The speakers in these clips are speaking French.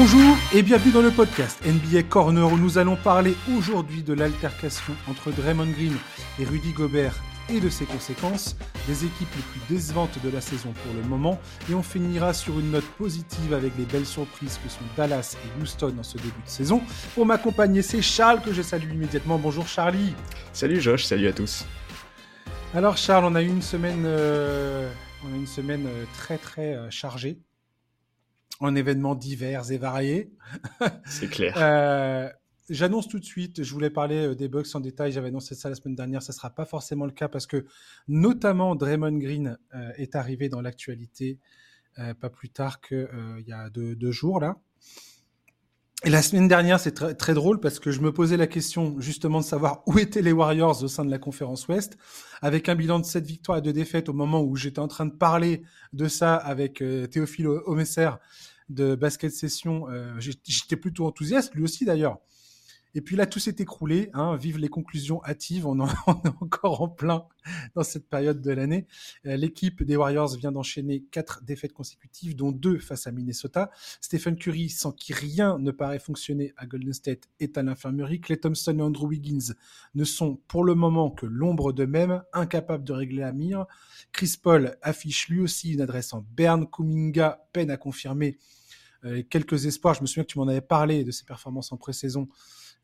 Bonjour et bienvenue dans le podcast NBA Corner où nous allons parler aujourd'hui de l'altercation entre Draymond Green et Rudy Gobert et de ses conséquences, des équipes les plus décevantes de la saison pour le moment, et on finira sur une note positive avec les belles surprises que sont Dallas et Houston en ce début de saison. Pour m'accompagner, c'est Charles que je salue immédiatement. Bonjour Charlie. Salut Josh, salut à tous. Alors Charles, on a eu une semaine, euh, on a une semaine euh, très très euh, chargée en événements divers et variés. C'est clair. J'annonce tout de suite, je voulais parler euh, des Bucks en détail, j'avais annoncé ça la semaine dernière, ça ne sera pas forcément le cas parce que notamment Draymond Green euh, est arrivé dans l'actualité euh, pas plus tard qu'il y a deux, jours là. Et la semaine dernière, c'est très, très drôle parce que je me posais la question justement de savoir où étaient les Warriors au sein de la conférence Ouest, avec un bilan de 7 victoires et 2 défaites au moment où j'étais en train de parler de ça avec Théophile Omesser de Basket Session. j'étais plutôt enthousiaste, lui aussi d'ailleurs. Et puis là, tout s'est écroulé. Hein, vive les conclusions hâtives. On, on, est encore en plein dans cette période de l'année. Euh, l'équipe des Warriors vient d'enchaîner quatre défaites consécutives, dont deux face à Minnesota. Stephen Curry, sans qui rien ne paraît fonctionner à Golden State, est à l'infirmerie. Clay Thompson et Andrew Wiggins ne sont pour le moment que l'ombre d'eux-mêmes, incapables de régler la mire. Chris Paul affiche lui aussi une adresse en Berne. Kuminga peine à confirmer euh, quelques espoirs. Je me souviens que tu m'en avais parlé de ses performances en pré-saison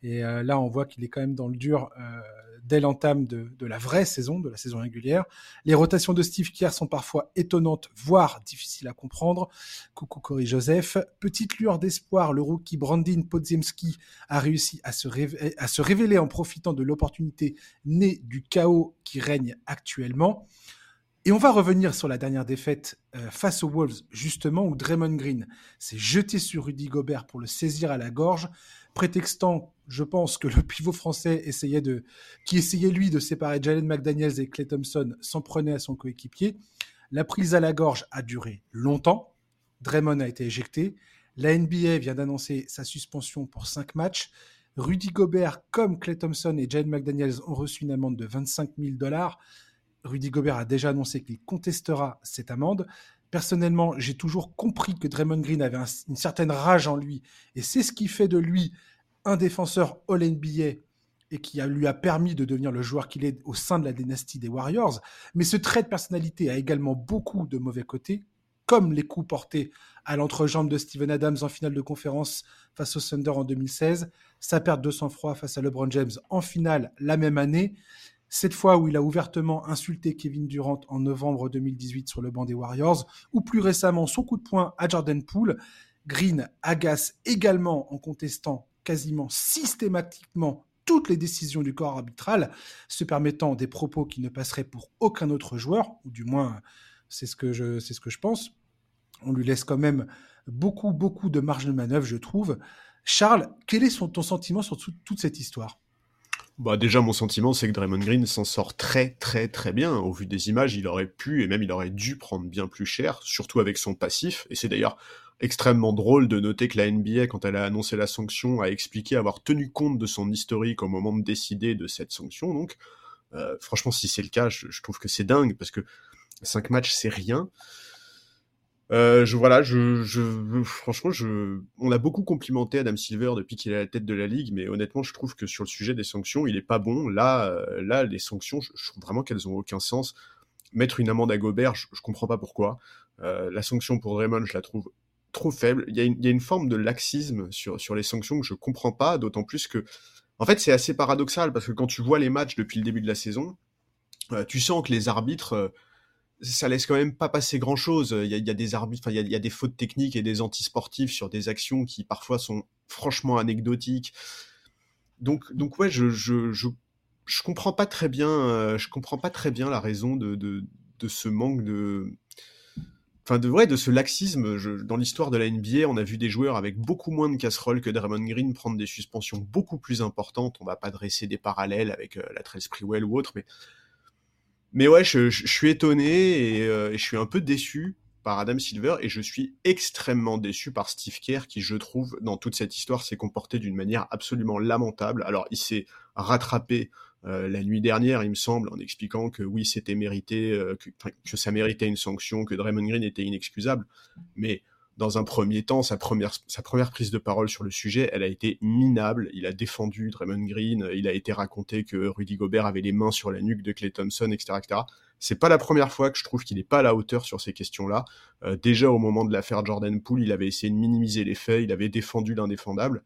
et euh, là, on voit qu'il est quand même dans le dur euh, dès l'entame de, la vraie saison, de la saison régulière. Les rotations de Steve Kerr sont parfois étonnantes, voire difficiles à comprendre. Coucou Cory Joseph. Petite lueur d'espoir, le rookie Brandin Podziemski a réussi à se révéler en profitant de l'opportunité née du chaos qui règne actuellement. Et on va revenir sur la dernière défaite euh, face aux Wolves, justement, où Draymond Green s'est jeté sur Rudy Gobert pour le saisir à la gorge, prétextant, je pense, que le pivot français essayait de, qui essayait lui de séparer Jalen McDaniels et Clay Thompson, s'en prenait à son coéquipier. La prise à la gorge a duré longtemps. Draymond a été éjecté. La NBA vient d'annoncer sa suspension pour cinq matchs. Rudy Gobert, comme Clay Thompson et Jalen McDaniels, ont reçu une amende de 25 000 dollars. Rudy Gobert a déjà annoncé qu'il contestera cette amende. Personnellement, j'ai toujours compris que Draymond Green avait une certaine rage en lui, et c'est ce qui fait de lui un défenseur All-NBA et qui lui a permis de devenir le joueur qu'il est au sein de la dynastie des Warriors. Mais ce trait de personnalité a également beaucoup de mauvais côtés, comme les coups portés à l'entrejambe de Steven Adams en finale de conférence face au Thunder en 2016, sa perte de sang-froid face à LeBron James en finale la même année, cette fois où il a ouvertement insulté Kevin Durant en novembre 2018 sur le banc des Warriors, ou plus récemment son coup de poing à Jordan Poole. Green agace également en contestant quasiment systématiquement toutes les décisions du corps arbitral, se permettant des propos qui ne passeraient pour aucun autre joueur, ou du moins c'est ce que je, pense. On lui laisse quand même beaucoup, beaucoup de marge de manœuvre, je trouve. Charles, quel est ton sentiment sur toute cette histoire? Bah déjà mon sentiment c'est que Draymond Green s'en sort très très très bien. Au vu des images, il aurait pu et même il aurait dû prendre bien plus cher, surtout avec son passif. Et c'est d'ailleurs extrêmement drôle de noter que la NBA, quand elle a annoncé la sanction, a expliqué avoir tenu compte de son historique au moment de décider de cette sanction. Donc euh, franchement, si c'est le cas, je, trouve que c'est dingue parce que 5 matchs c'est rien. Euh, je voilà, je, je, franchement, je, on a beaucoup complimenté Adam Silver depuis qu'il est à la tête de la ligue, mais honnêtement, je trouve que sur le sujet des sanctions, il est pas bon. Là, euh, là, les sanctions, je, trouve vraiment qu'elles ont aucun sens. Mettre une amende à Gobert, je, je comprends pas pourquoi. Euh, la sanction pour Draymond, je la trouve trop faible. Il y a une, y a une forme de laxisme sur, sur les sanctions que je comprends pas, d'autant plus que, en fait, c'est assez paradoxal parce que quand tu vois les matchs depuis le début de la saison, euh, tu sens que les arbitres ça laisse quand même pas passer grand chose. Il y a, des arbitres, il y a, des fautes techniques et des antisportifs sur des actions qui parfois sont franchement anecdotiques. Donc, donc ouais, je, je, je, je comprends pas très bien, euh, je comprends pas très bien la raison de, de, de ce manque de, enfin de vrai, de ce laxisme. Dans l'histoire de la NBA, on a vu des joueurs avec beaucoup moins de casseroles que Draymond Green prendre des suspensions beaucoup plus importantes. On va pas dresser des parallèles avec euh, la Trail Sprewell ou autre, mais mais ouais, je, suis étonné euh, et, je suis un peu déçu par Adam Silver et je suis extrêmement déçu par Steve Kerr qui, je trouve, dans toute cette histoire, s'est comporté d'une manière absolument lamentable. Alors, il s'est rattrapé euh, la nuit dernière, il me semble, en expliquant que oui, c'était mérité, euh, que, ça méritait une sanction, que Draymond Green était inexcusable. Mais dans un premier temps, sa première, prise de parole sur le sujet, elle a été minable. Il a défendu Draymond Green, il a été raconté que Rudy Gobert avait les mains sur la nuque de Clay Thompson, etc., etc. C'est pas la première fois que je trouve qu'il n'est pas à la hauteur sur ces questions-là. Euh, déjà au moment de l'affaire Jordan Poole, il avait essayé de minimiser les faits, il avait défendu l'indéfendable.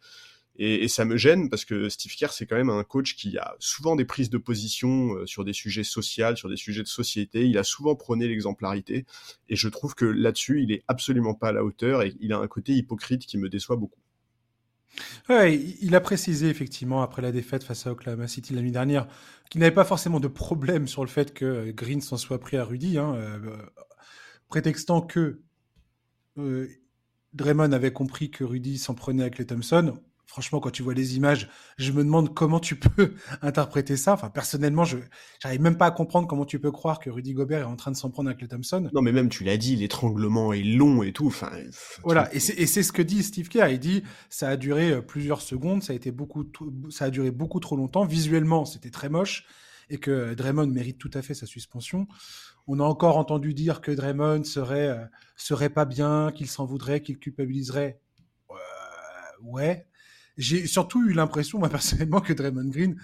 Et, ça me gêne parce que Steve Kerr, c'est quand même un coach qui a souvent des prises de position euh, sur des sujets sociaux, sur des sujets de société. Il a souvent prôné l'exemplarité. Et je trouve que là-dessus, il est absolument pas à la hauteur et il a un côté hypocrite qui me déçoit beaucoup. Il a précisé effectivement après la défaite face à Oklahoma City l'année dernière qu'il n'avait pas forcément de problème sur le fait que Green s'en soit pris à Rudy, hein, euh, prétextant que euh, Draymond avait compris que Rudy s'en prenait avec les Thompson franchement, quand tu vois les images, je me demande comment tu peux interpréter ça. Enfin, personnellement, je n'arrive même pas à comprendre comment tu peux croire que Rudy Gobert est en train de s'en prendre avec les Thompson. Non, mais même tu l'as dit, l'étranglement est long et tout. Enfin, voilà, et c'est ce que dit Steve Kerr. Il dit ça a duré euh, plusieurs secondes, ça a été beaucoup, ça a duré beaucoup trop longtemps. Visuellement, c'était très moche et que Draymond mérite tout à fait sa suspension. On a encore entendu dire que Draymond serait euh, serait pas bien, qu'il s'en voudrait, qu'il culpabiliserait. Euh, ouais, j'ai surtout eu l'impression, moi personnellement, que Draymond Green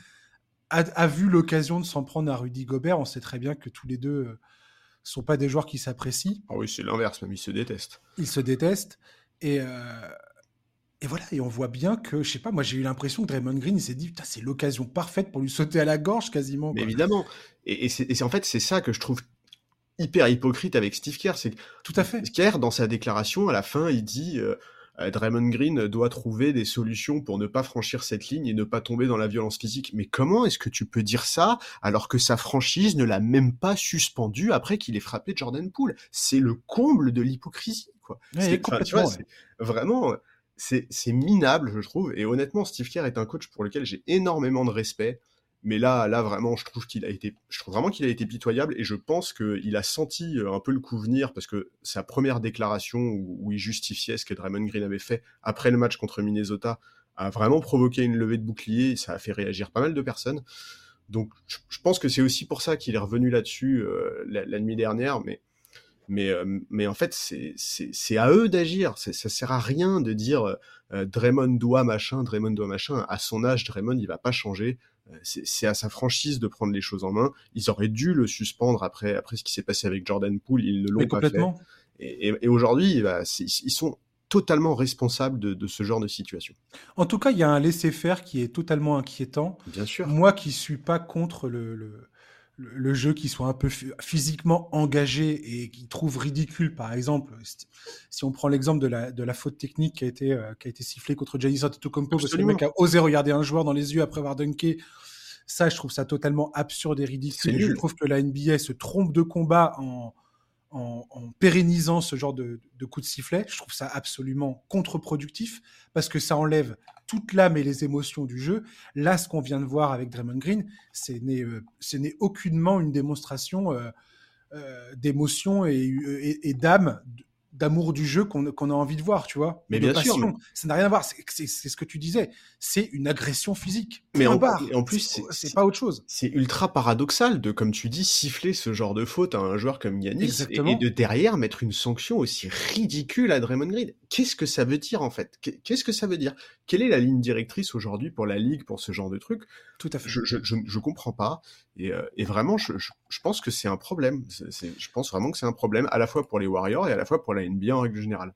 a, vu l'occasion de s'en prendre à Rudy Gobert. On sait très bien que tous les deux euh, sont pas des joueurs qui s'apprécient. Ah oui, c'est l'inverse, même ils se détestent. Ils se détestent. Et, euh, et voilà, et on voit bien que, je sais pas, moi j'ai eu l'impression que Draymond Green, s'est dit, c'est l'occasion parfaite pour lui sauter à la gorge quasiment. Mais évidemment. Et, c'est en fait, c'est ça que je trouve hyper hypocrite avec Steve Kerr. C'est Tout à fait. Kerr, dans sa déclaration, à la fin, il dit euh, Draymond Green doit trouver des solutions pour ne pas franchir cette ligne et ne pas tomber dans la violence physique. Mais comment est-ce que tu peux dire ça alors que sa franchise ne l'a même pas suspendu après qu'il ait frappé Jordan Poole? C'est le comble de l'hypocrisie, quoi. c'est, vraiment, c'est, c'est minable, je trouve. Et honnêtement, Steve Kerr est un coach pour lequel j'ai énormément de respect. Mais là, là vraiment, je trouve qu'il a été, je trouve vraiment qu'il a été pitoyable et je pense qu'il a senti euh, un peu le coup venir parce que sa première déclaration où, il justifiait ce que Draymond Green avait fait après le match contre Minnesota a vraiment provoqué une levée de bouclier ça a fait réagir pas mal de personnes. Donc, je, pense que c'est aussi pour ça qu'il est revenu là-dessus euh, la, nuit dernière, mais mais, euh, mais en fait, c'est à eux d'agir. Ça sert à rien de dire Draymond doit machin, Draymond doit machin. À son âge, Draymond, il va pas changer. Euh, c'est à sa franchise de prendre les choses en main. Ils auraient dû le suspendre après, après ce qui s'est passé avec Jordan Poole, ils ne l'ont pas fait. Et, aujourd'hui, bah, ils sont totalement responsables de, ce genre de situation. En tout cas, il y a un laisser-faire qui est totalement inquiétant. Bien sûr. Moi qui suis pas contre le le jeu qui soit un peu physiquement engagé et qui trouve ridicule, par exemple, si on prend l'exemple de la, de la faute technique qui a été, euh, qui a été sifflée contre Giannis Antetokounmpo parce que le mec a osé regarder un joueur dans les yeux après avoir dunké, ça, je trouve ça totalement absurde et ridicule. je trouve que la NBA se trompe de combat en, en, pérennisant ce genre de, de coup de sifflet. Je trouve ça absolument contre-productif parce que ça enlève toute l'âme et les émotions du jeu. Là, ce qu'on vient de voir avec Draymond Green, euh, ce n'est aucunement une démonstration euh, euh, d'émotion et d'âme d'amour du jeu qu'on a envie de voir, tu vois. Mais bien sûr. Ça n'a rien à voir. C'est ce que tu disais. C'est une agression physique. Mais en, en, plus, c'est pas autre chose. C'est ultra paradoxal de, comme tu dis, siffler ce genre de faute à un joueur comme Yanis et, et, de derrière mettre une sanction aussi ridicule à Draymond Green. Qu'est-ce que ça veut dire en fait? Qu'est-ce que ça veut dire? Quelle est la ligne directrice aujourd'hui pour la ligue pour ce genre de truc? Tout à fait. Je, je, je, comprends pas. Et, euh, et vraiment, je, je, pense que c'est un problème. je pense vraiment que c'est un problème à la fois pour les Warriors et à la fois pour la NBA en règle générale.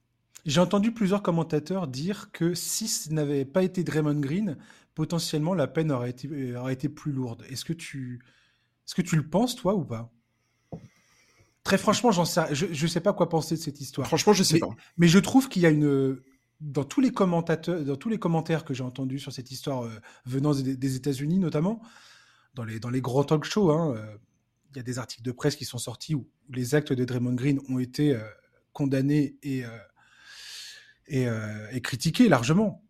J'ai entendu plusieurs commentateurs dire que si ce n'avait pas été Draymond Green, potentiellement la peine aurait été, aurait été plus lourde. Est-ce que tu, est-ce que tu le penses toi ou pas? Très franchement, j'en sais, je ne sais pas quoi penser de cette histoire. Franchement, je sais pas. Mais je trouve qu'il y a une dans tous les commentateurs, dans tous les commentaires que j'ai entendus sur cette histoire euh, venant des, États-Unis notamment, dans les dans les grands talk shows, hein, euh, il y a des articles de presse qui sont sortis où, les actes de Draymond Green ont été euh, condamnés et et, critiqués largement.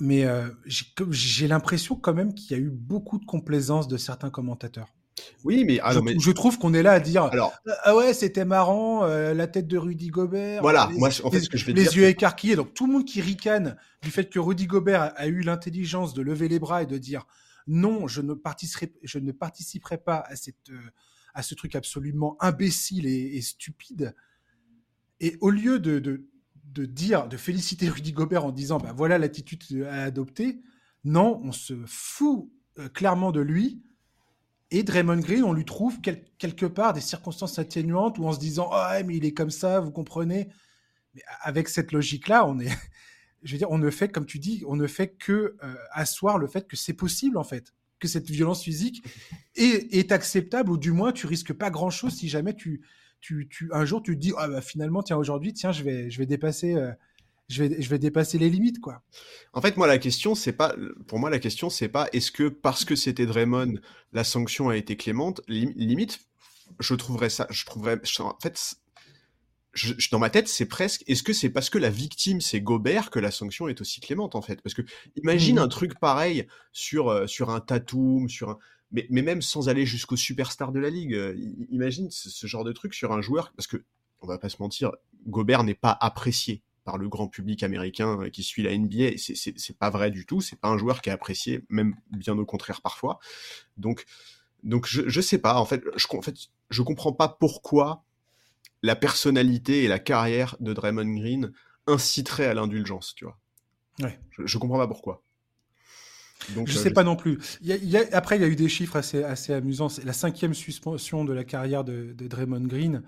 Mais j'ai l'impression quand même qu'il y a eu beaucoup de complaisance de certains commentateurs. Oui, mais, ah, je, trouve qu'on est là à dire alors, ah ouais, c'était marrant, euh, la tête de Rudy Gobert. Voilà, moi, en fait, ce que je vais les yeux écarquillés. Donc, tout le monde qui ricane du fait que Rudy Gobert a, eu l'intelligence de lever les bras et de dire non, je ne participerai, je ne participerai pas à cette, euh, à ce truc absolument imbécile et, stupide. Et au lieu de, de, de dire, de féliciter Rudy Gobert en disant, bah voilà l'attitude à adopter. Non, on se fout euh, clairement de lui. Et Draymond Green, on lui trouve quelque part des circonstances atténuantes où en se disant, oh, mais il est comme ça, vous comprenez. Mais avec cette logique-là, on est, je veux dire, on ne fait, comme tu dis, on ne fait que euh, asseoir le fait que c'est possible en fait, que cette violence physique est, est, acceptable ou du moins tu risques pas grand-chose si jamais tu, tu, tu, un jour tu te dis, ah bah finalement, tiens aujourd'hui, tiens, je vais, je vais dépasser. Euh, je vais, je vais dépasser les limites, quoi. En fait, moi, la question, c'est pas, pour moi, la question, c'est pas, est-ce que parce que c'était Draymond, la sanction a été clémente, limite, je trouverais ça, je trouverais, en fait, je, dans ma tête, c'est presque, est-ce que c'est parce que la victime c'est Gobert que la sanction est aussi clémente en fait? Parce que imagine mmh. un truc pareil sur euh, sur un Tatum, sur un, mais, mais même sans aller jusqu'au superstar de la ligue. Euh, imagine ce, genre de truc sur un joueur, parce que on va pas se mentir, Gobert n'est pas apprécié par le grand public américain euh, qui suit la NBA. C'est pas vrai du tout. C'est pas un joueur qui est apprécié, même bien au contraire parfois. Donc donc je je sais pas. En fait, je en fait je comprends pas pourquoi la personnalité et la carrière de Draymond Green inciteraient à l'indulgence, tu vois. Ouais. Je, comprends pas pourquoi. Donc, je euh, sais pas non plus. après, il y a eu des chiffres assez, assez amusants. C'est la cinquième suspension de la carrière de, Draymond Green.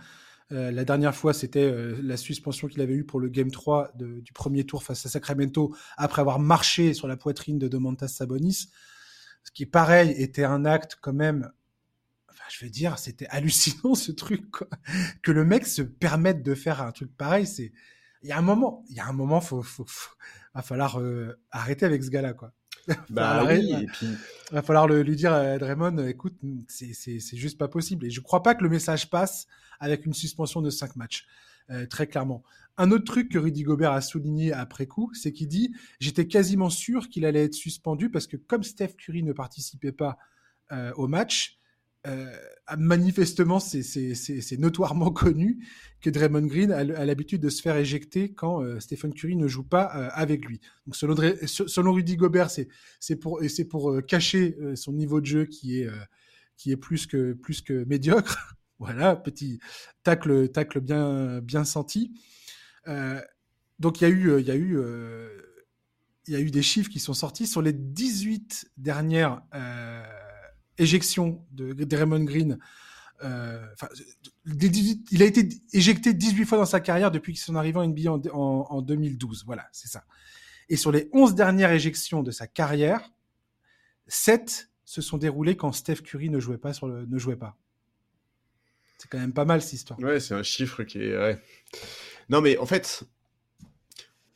Euh, la dernière fois, c'était euh, la suspension qu'il avait eue pour le Game 3 du premier tour face à Sacramento, après avoir marché sur la poitrine de Domantas Sabonis. Ce qui, pareil, était un acte quand même je veux dire, c'était hallucinant ce truc, quoi. Que le mec se permette de faire un truc pareil, c'est. Il y a un moment, il y a un moment, faut, faut, va falloir euh, arrêter avec ce gars-là, quoi. Bah oui, et puis. Va falloir lui dire à Draymond, écoute, c'est, c'est, c'est juste pas possible. Et je crois pas que le message passe avec une suspension de cinq matchs. Euh, très clairement. Un autre truc que Rudy Gobert a souligné après coup, c'est qu'il dit j'étais quasiment sûr qu'il allait être suspendu parce que comme Steph Curry ne participait pas euh, au match, euh, manifestement, c'est notoirement connu que Draymond Green a, l'habitude de se faire éjecter quand euh, Stephen Curry ne joue pas euh, avec lui. Donc selon, selon Rudy Gobert, c'est pour, pour cacher son niveau de jeu qui est, plus, que, médiocre. voilà, petit tacle, tacle bien, bien senti. donc il y a eu des chiffres qui sont sortis sur les 18 dernières éjection de Draymond Green. Euh, il a été éjecté 18 fois dans sa carrière depuis son arrivée en NBA en, en, 2012. Voilà, c'est ça. Et sur les 11 dernières éjections de sa carrière, 7 se sont déroulées quand Steph Curry ne jouait pas ne jouait pas. C'est quand même pas mal cette histoire. Ouais, c'est un chiffre qui est. Non, mais en fait,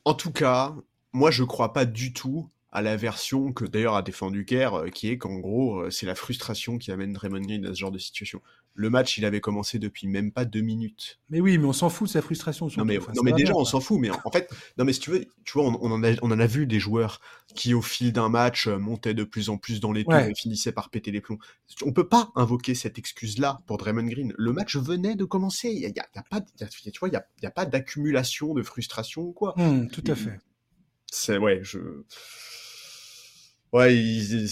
en tout cas, moi je crois pas du tout à la version que d'ailleurs a défendu Kerr, euh, qui est qu'en gros, euh, c'est la frustration qui amène Draymond Green à ce genre de situation. Le match, il avait commencé depuis même pas deux minutes. Mais oui, mais on s'en fout de sa frustration. Non mais, non, mais déjà, on s'en fout. Mais en, fait, non mais si tu veux, tu vois, on, en a, on en a vu des joueurs qui, au fil d'un match, euh, montaient de plus en plus dans les tours et finissaient par péter les plombs. On peut pas invoquer cette excuse-là pour Draymond Green. Le match venait de commencer. Il y a, y a, pas, tu vois, il y a, y a pas d'accumulation de frustration ou quoi. Mmh, tout à fait. C'est ouais, je. Ouais,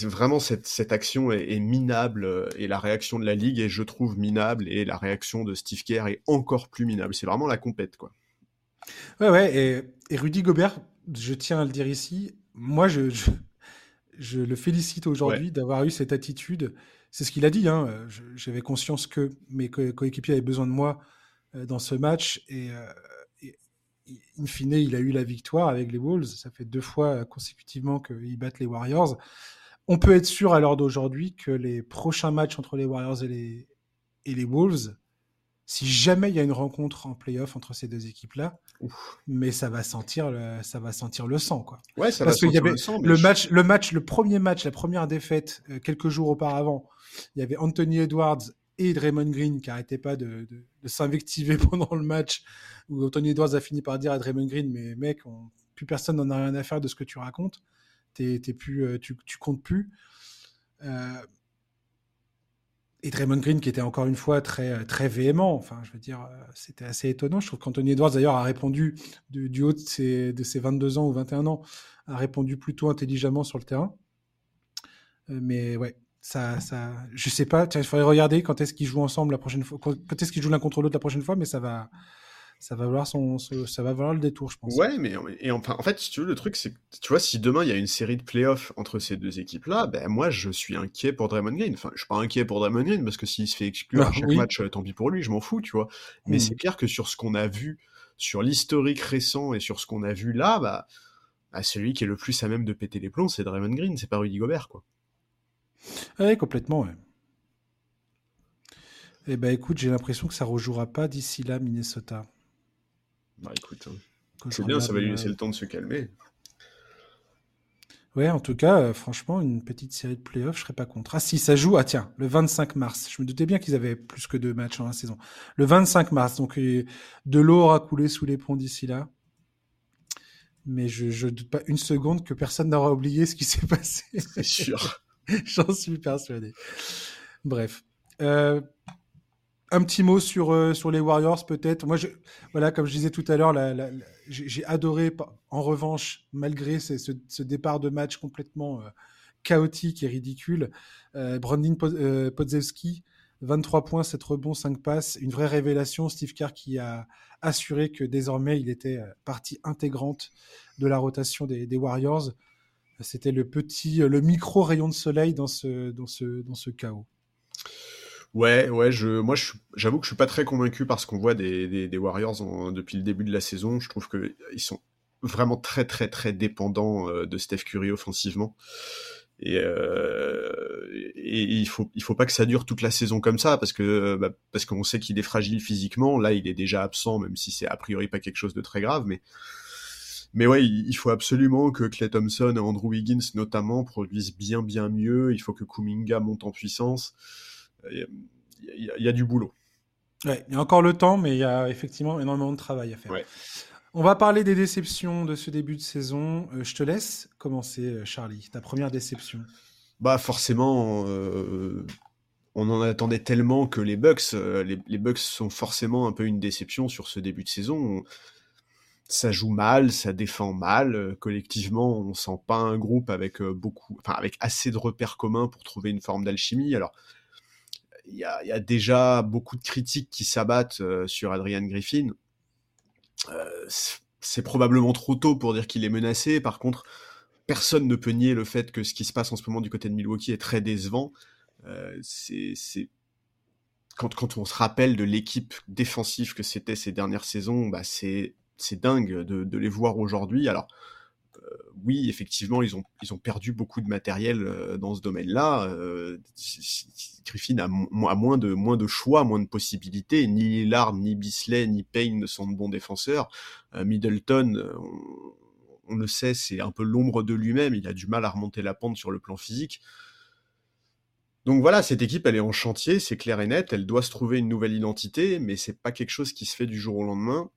vraiment cette, cette action est, minable euh, et la réaction de la ligue est, je trouve, minable et la réaction de Steve Kerr est encore plus minable. C'est vraiment la compète, quoi. Ouais, ouais. Et, et, Rudy Gobert, je tiens à le dire ici, moi, je, je, le félicite aujourd'hui d'avoir eu cette attitude. C'est ce qu'il a dit. Hein. J'avais conscience que mes coéquipiers avaient besoin de moi euh, dans ce match et euh, in fine, il a eu la victoire avec les Wolves. Ça fait deux fois consécutivement qu'ils battent les Warriors. On peut être sûr à l'heure d'aujourd'hui que les prochains matchs entre les Warriors et les, et les Wolves, si jamais il y a une rencontre en playoff entre ces deux équipes-là, mais ça va sentir le, ça va sentir le sang, quoi. Ouais, ça Parce va sentir le sang. Le match, le match, le premier match, la première défaite, euh, quelques jours auparavant, il y avait Anthony Edwards et Draymond Green qui n'arrêtait pas de, s'invectiver pendant le match, où Tony Edwards a fini par dire à Draymond Green, mais mec, plus personne n'en a rien à faire de ce que tu racontes, euh, tu, tu comptes plus. Euh, et Draymond Green qui était encore une fois très très véhément. Enfin, je veux dire, euh, c'était assez étonnant. Je trouve qu'Anthony Edwards d'ailleurs a répondu du, haut de ses, de ses 22 ans ou 21 ans, a répondu plutôt intelligemment sur le terrain. mais ouais, ça, ça, je sais pas. il faudrait regarder quand est-ce qu'ils jouent ensemble la prochaine fois, quand est-ce qu'ils jouent l'un contre l'autre la prochaine fois, mais ça va, ça va valoir son, ça va valoir le détour, je pense. Ouais, mais et enfin, en fait, si tu veux, le truc, c'est que tu vois, si demain il y a une série de playoffs entre ces deux équipes-là, ben moi, je suis inquiet pour Draymond Green. Enfin, je suis pas inquiet pour Draymond Green parce que s'il se fait exclure à ah, chaque match, tant pis pour lui, je m'en fous, tu vois. Mais hmm. c'est clair que sur ce qu'on a vu, sur l'historique récent et sur ce qu'on a vu là, bah, bah, celui qui est le plus à même de péter les plombs, c'est Draymond Green, c'est pas Rudy Gobert, quoi. Ouais, complètement, ouais. Eh ben écoute, j'ai l'impression que ça rejouera pas d'ici là, Minnesota. Bah écoute, hein. c'est bien, ça va lui laisser le temps de se calmer. Ouais, en tout cas, euh, franchement, une petite série de playoffs, je serais pas contre. Ah si, ça joue, ah tiens, le 25 mars. Je me doutais bien qu'ils avaient plus que deux matchs en la saison. Le 25 mars, donc euh, de l'eau aura coulé sous les ponts d'ici là. Mais je ne doute pas une seconde que personne n'aura oublié ce qui s'est passé. C'est sûr. J'en suis persuadé. Bref. Euh, un petit mot sur, euh, sur les Warriors, peut-être. Moi, voilà, comme je disais tout à l'heure, j'ai adoré, en revanche, malgré ce, départ de match complètement euh, chaotique et ridicule, Brandon Podzewski, 23 points, 7 rebonds, 5 passes, une vraie révélation. Steve Kerr qui a assuré que désormais il était partie intégrante de la rotation des Warriors. C'était le petit, le micro rayon de soleil dans ce, dans ce, dans ce chaos. Ouais, ouais, je, moi, j'avoue que je suis pas très convaincu par ce qu'on voit des, des, Warriors depuis le début de la saison. Je trouve qu'ils sont vraiment très, très, très dépendants euh, de Steph Curry offensivement. Et, euh, et, il faut il faut pas que ça dure toute la saison comme ça parce que bah, parce qu'on sait qu'il est fragile physiquement. Là, il est déjà absent, même si c'est a priori pas quelque chose de très grave, mais mais ouais, il faut absolument que Clay Thompson et Andrew Wiggins notamment produisent bien bien mieux. Il faut que Kuminga monte en puissance il y, a du boulot. Ouais, il y a encore le temps, mais il y a effectivement énormément de travail à faire. On va parler des déceptions de ce début de saison. Euh, je te laisse commencer, euh, Charlie. Ta première déception. Bah forcément, euh, on en attendait tellement que les Bucks, les, les, Bucks sont forcément un peu une déception sur ce début de saison. Ça joue mal, ça défend mal. collectivement, on sent pas un groupe avec beaucoup, enfin avec assez de repères communs pour trouver une forme d'alchimie. Alors il y a, déjà beaucoup de critiques qui s'abattent euh, sur Adrian Griffin. Euh, c'est probablement trop tôt pour dire qu'il est menacé. Par contre, personne ne peut nier le fait que ce qui se passe en ce moment du côté de Milwaukee est très décevant. Euh, c'est quand, quand, on se rappelle de l'équipe défensive que c'était ces dernières saisons, bah c'est dingue de, les voir aujourd'hui. Alors, euh, oui, effectivement, ils ont, perdu beaucoup de matériel euh, dans ce domaine-là. Euh, Griffin a, moins, de, choix, moins de possibilités. Ni Lillard, ni Bisley, ni Payne ne sont de bons défenseurs. Middleton, on, le sait, c'est un peu l'ombre de lui-même. Il a du mal à remonter la pente sur le plan physique. Donc voilà, cette équipe, elle est en chantier, c'est clair et net. Elle doit se trouver une nouvelle identité, mais c'est pas quelque chose qui se fait du jour au lendemain.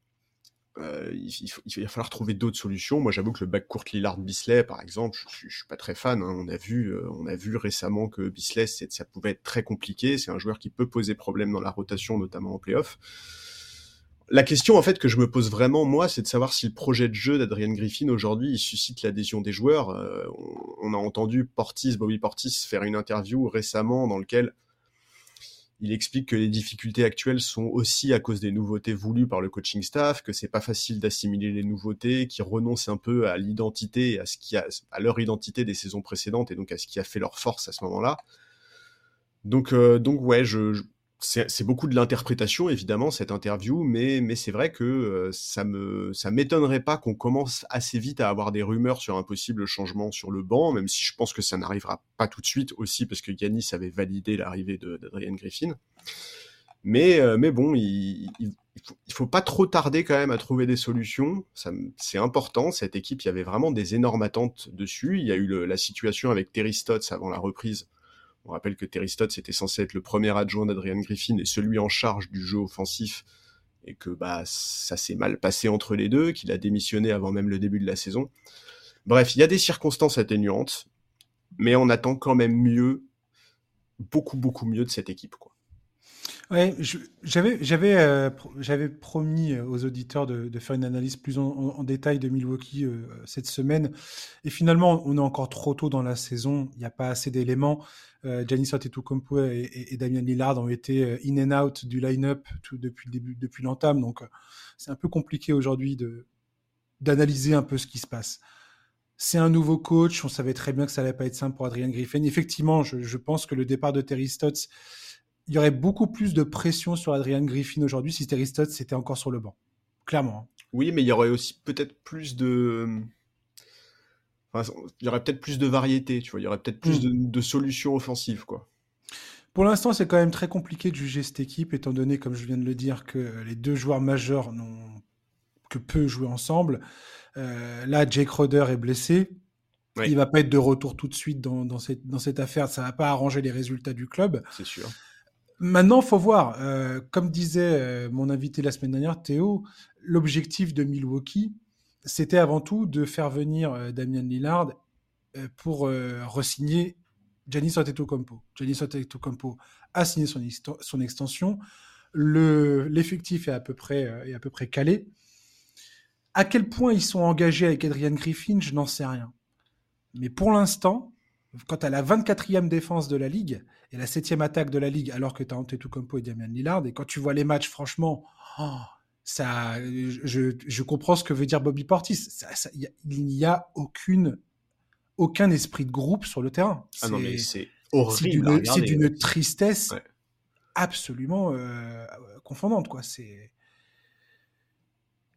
Euh, il, va falloir trouver d'autres solutions. Moi, j'avoue que le backcourt Lillard-Bisley, par exemple, je, je, suis pas très fan. Hein. On a vu, euh, on a vu récemment que Bisley, ça pouvait être très compliqué. C'est un joueur qui peut poser problème dans la rotation, notamment en playoff. La question en fait que je me pose vraiment moi, c'est de savoir si le projet de jeu d'Adrian Griffin aujourd'hui il suscite l'adhésion des joueurs. Euh, on, on, a entendu Portis, Bobby Portis, faire une interview récemment dans lequel il explique que les difficultés actuelles sont aussi à cause des nouveautés voulues par le coaching staff, que c'est pas facile d'assimiler les nouveautés, qu'ils renoncent un peu à l'identité, à ce qui a, à leur identité des saisons précédentes et donc à ce qui a fait leur force à ce moment-là. Donc, euh, donc ouais, je, c'est beaucoup de l'interprétation évidemment cette interview, mais, mais c'est vrai que euh, ça me ça m'étonnerait pas qu'on commence assez vite à avoir des rumeurs sur un possible changement sur le banc, même si je pense que ça n'arrivera pas tout de suite aussi parce que Yanis avait validé l'arrivée d'Adrian Griffin. Mais euh, mais bon, il, il, faut, pas trop tarder quand même à trouver des solutions. C'est important. Cette équipe, il y avait vraiment des énormes attentes dessus. Il y a eu la situation avec Terry Stotts avant la reprise on rappelle que Terry Stotts était censé être le premier adjoint d'Adrian Griffin et celui en charge du jeu offensif, et que bah ça s'est mal passé entre les deux, qu'il a démissionné avant même le début de la saison. Bref, il y a des circonstances atténuantes, mais on attend quand même mieux, beaucoup beaucoup mieux de cette équipe, quoi. Ouais, j'avais j'avais euh, promis aux auditeurs de, de, faire une analyse plus en, en détail de Milwaukee euh, cette semaine, et finalement on est encore trop tôt dans la saison. Il n'y a pas assez d'éléments. Euh, Giannis Antetokounmpo et, et, et, Damian Lillard ont été euh, in and out du line-up depuis le début, depuis l'entame, donc euh, c'est un peu compliqué aujourd'hui de d'analyser un peu ce qui se passe. C'est un nouveau coach. On savait très bien que ça allait pas être simple pour Adrian Griffin. Effectivement, je, je pense que le départ de Terry Stotts il y aurait beaucoup plus de pression sur Adrian Griffin aujourd'hui si Terry Stotts était encore sur le banc. Clairement. Hein. Oui, mais il y aurait aussi peut-être plus de. Enfin, il y aurait peut-être plus de variété, tu vois. Il y aurait peut-être plus mm. de, de, solutions offensives, quoi. Pour l'instant, c'est quand même très compliqué de juger cette équipe, étant donné, comme je viens de le dire, que les deux joueurs majeurs n'ont que peu joué ensemble. Euh, là, Jake Roder est blessé. Oui. Il va pas être de retour tout de suite dans, dans, cette, dans cette affaire. Ça va pas arranger les résultats du club. C'est sûr. Maintenant, faut voir. Euh, comme disait euh, mon invité la semaine dernière, Théo, l'objectif de Milwaukee, c'était avant tout de faire venir euh, Damien Lillard pour resigner Giannis Antetokounmpo. Giannis Antetokounmpo a signé son, extension. Le l'effectif est à peu près est à peu près calé. À quel point ils sont engagés avec Adrian Griffin, je n'en sais rien. Mais pour l'instant, quand tu as la 24e défense de la ligue et la 7e attaque de la ligue, alors que tu as Antetokounmpo et Damian Lillard, et quand tu vois les matchs, franchement, oh, ça, je, je, comprends ce que veut dire Bobby Portis. Ça, ça, y a, il n'y a aucune, aucun esprit de groupe sur le terrain. Ah non, mais c'est horrible. C'est d'une tristesse ouais. absolument euh, confondante, quoi. C'est.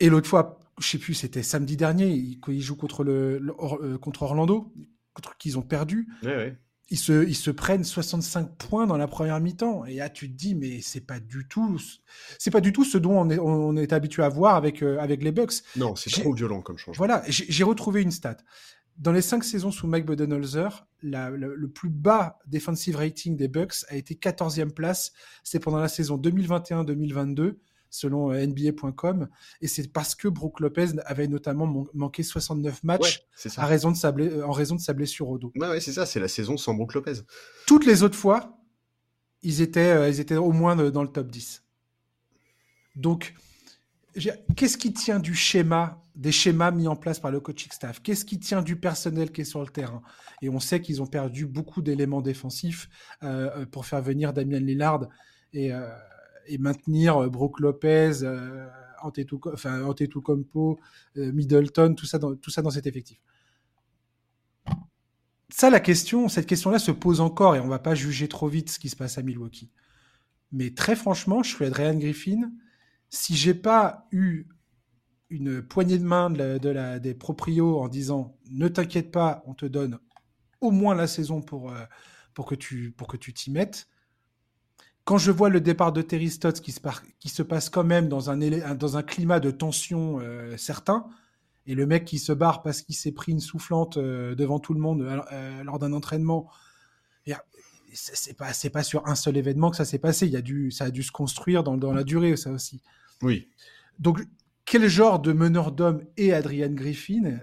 Et l'autre fois, je sais plus, c'était samedi dernier, quand il joue contre le, le euh, contre Orlando, contre qui ils ont perdu. Ouais, ouais. Ils se, ils se prennent 65 points dans la première mi-temps. Et là, tu te dis, mais c'est pas du tout, c'est pas du tout ce dont on est, on est habitué à voir avec, euh, avec les Bucks. Non, c'est trop violent comme changement. Voilà, j'ai retrouvé une stat. Dans les cinq saisons sous Mike Budenholzer, la, la, le plus bas defensive rating des Bucks a été 14e place. C'est pendant la saison 2021-2022 selon euh, NBA.com. Et c'est parce que Brook Lopez avait notamment manqué 69 matchs ouais, à raison de sa en raison de sa blessure au dos. Ouais, ouais c'est ça, c'est la saison sans Brook Lopez. Toutes les autres fois, ils étaient, euh, ils étaient au moins dans le top 10. Donc, qu'est-ce qui tient du schéma, des schémas mis en place par le coaching staff? Qu'est-ce qui tient du personnel qui est sur le terrain? Et on sait qu'ils ont perdu beaucoup d'éléments défensifs euh, pour faire venir Damien Lillard et euh, et maintenir euh, Brook Lopez, euh, enfin, Antetokounmpo euh, Middleton, tout ça, dans, tout ça dans cet effectif. Ça, la question, cette question-là se pose encore et on va pas juger trop vite ce qui se passe à Milwaukee. Mais très franchement, je suis Adrian Griffin. Si j'ai pas eu une poignée de main de des proprios en disant ne t'inquiète pas, on te donne au moins la saison pour que tu pour que tu t'y mettes, quand je vois le départ de Terry Stotts qui se, par... qui se passe quand même dans un, dans un climat de tension euh, certain, et le mec qui se barre parce qu'il s'est pris une soufflante euh, devant tout le monde euh, lors d'un entraînement, c'est pas pas sur un seul événement que ça s'est passé. Il y a dû ça a dû se construire dans, dans la durée ça aussi. Oui. Donc quel genre de meneur d'homme est Adrian Griffin?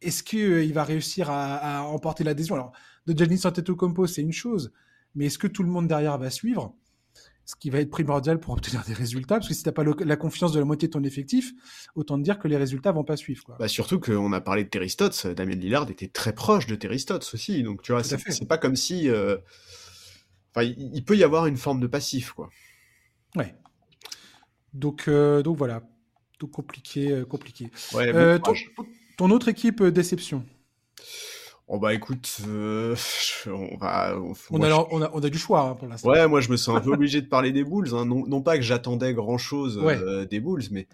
Est-ce qu'il va réussir à, à emporter l'adhésion? Alors de Giannis Antetokounmpo c'est une chose, mais est-ce que tout le monde derrière va suivre? Ce qui va être primordial pour obtenir des résultats, parce que si tu n'as pas le, la confiance de la moitié de ton effectif, autant te dire que les résultats vont pas suivre. Quoi. Bah surtout qu'on a parlé de Terry Stotts, Damien Lillard était très proche de Terry Stotts aussi, donc tu vois, c'est pas comme si... Euh... Enfin, il, il, peut y avoir une forme de passif, quoi. Ouais. Donc, euh, donc voilà, tout compliqué, euh, compliqué. Ouais, euh, ton, ton, autre équipe déception Oh bah écoute, euh, on va. On, on, a, je... on, a, on, a, du choix hein, pour l'instant. Ouais, moi je me sens un peu obligé de parler des Bulls. Hein. Non, non, pas que j'attendais grand chose ouais. euh, des Bulls, mais,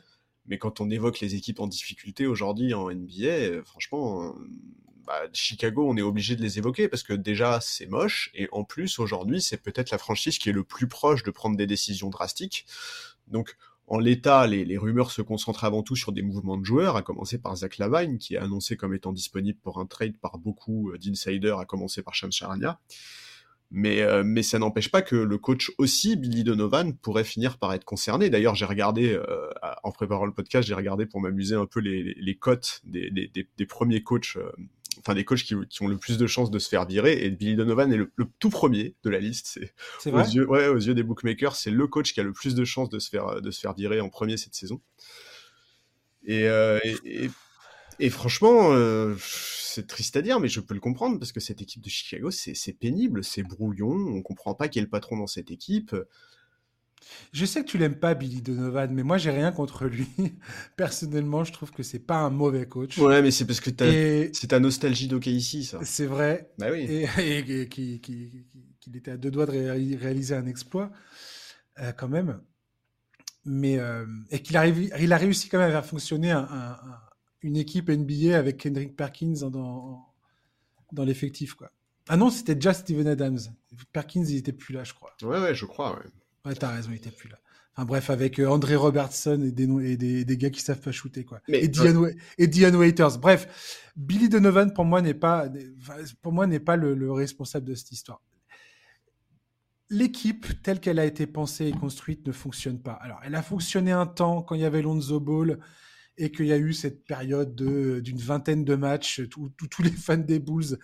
mais quand on évoque les équipes en difficulté aujourd'hui en NBA, euh, franchement, bah, Chicago, on est obligé de les évoquer parce que déjà c'est moche et en plus aujourd'hui c'est peut-être la franchise qui est le plus proche de prendre des décisions drastiques. Donc en l'état, les, les, rumeurs se concentrent avant tout sur des mouvements de joueurs, à commencer par Zach Lavine, qui est annoncé comme étant disponible pour un trade par beaucoup euh, d'insiders, à commencer par Shams Charania. Mais, euh, mais ça n'empêche pas que le coach aussi, Billy Donovan, pourrait finir par être concerné. D'ailleurs, j'ai regardé, euh, en préparant le podcast, j'ai regardé pour m'amuser un peu les, les cotes des, des, des, premiers coachs, euh, enfin des coachs qui, ont le plus de chances de se faire virer. Et Billy Donovan est le, tout premier de la liste. C'est aux yeux, ouais, aux yeux des bookmakers, c'est le coach qui a le plus de chances de se faire de se faire virer en premier cette saison. Et, et, franchement, c'est triste à dire, mais je peux le comprendre parce que cette équipe de Chicago, c'est pénible, c'est brouillon. On comprend pas qui est le patron dans cette équipe. Je sais que tu l'aimes pas, Billy Donovan, mais moi, j'ai rien contre lui. Personnellement, je trouve que c'est pas un mauvais coach. Ouais, mais c'est parce que c'est ta nostalgie ici, ça. C'est vrai. Bah oui. Et, qu'il était à deux doigts de réaliser un exploit, euh, quand même. Mais, euh, et qu'il a, il a réussi quand même à faire fonctionner une équipe NBA avec Kendrick Perkins dans, dans l'effectif, quoi. Ah non, c'était déjà Steven Adams. Perkins, il était plus là, je crois. Ouais, ouais, je crois, ouais. Ouais, t'as raison, il était plus là. Enfin bref, avec euh, André Robertson et des, et des, des, gars qui savent pas shooter, quoi. et, Diane, et Diane Waiters. Bref, Billy Donovan, pour moi, n'est pas, pour moi, n'est pas le, responsable de cette histoire. L'équipe, telle qu'elle a été pensée et construite, ne fonctionne pas. Alors, elle a fonctionné un temps quand il y avait Lonzo Ball et qu'il y a eu cette période de, d'une vingtaine de matchs où, tous les fans des Bulls,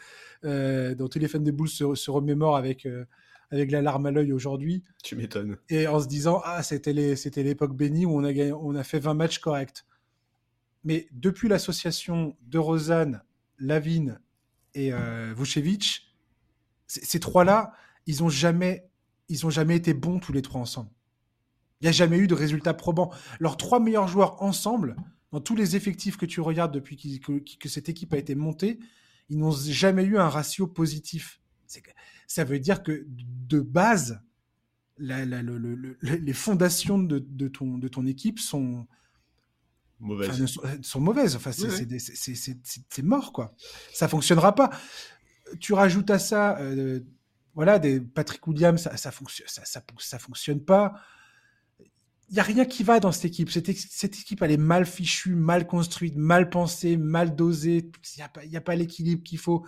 euh, dont tous les fans des Bulls se, se remémorent avec, euh, avec la larme à l'œil aujourd'hui. Tu m'étonnes. Et en se disant, ah, c'était, l'époque bénie où on a, gagné, on a fait 20 matchs corrects. Mais depuis l'association de Rosanne, Lavine et euh, Vucevic, ces trois-là, ils n'ont jamais, ils ont jamais été bons tous les trois ensemble. Il n'y a jamais eu de résultats probants. Leurs trois meilleurs joueurs ensemble, dans tous les effectifs que tu regardes depuis que, que cette équipe a été montée, ils n'ont jamais eu un ratio positif. Ça veut dire que de base, les fondations de, ton, de ton équipe sont mauvaises. sont mauvaises. Enfin, c'est mort, quoi. Ça fonctionnera pas. Tu rajoutes à ça, euh, voilà, des Patrick Williams, ça, ça fonctionne, ça, ça, fonctionne pas. Il y a rien qui va dans cette équipe. Cette, cette, équipe, elle est mal fichue, mal construite, mal pensée, mal dosée. Il n'y a pas, a pas l'équilibre qu'il faut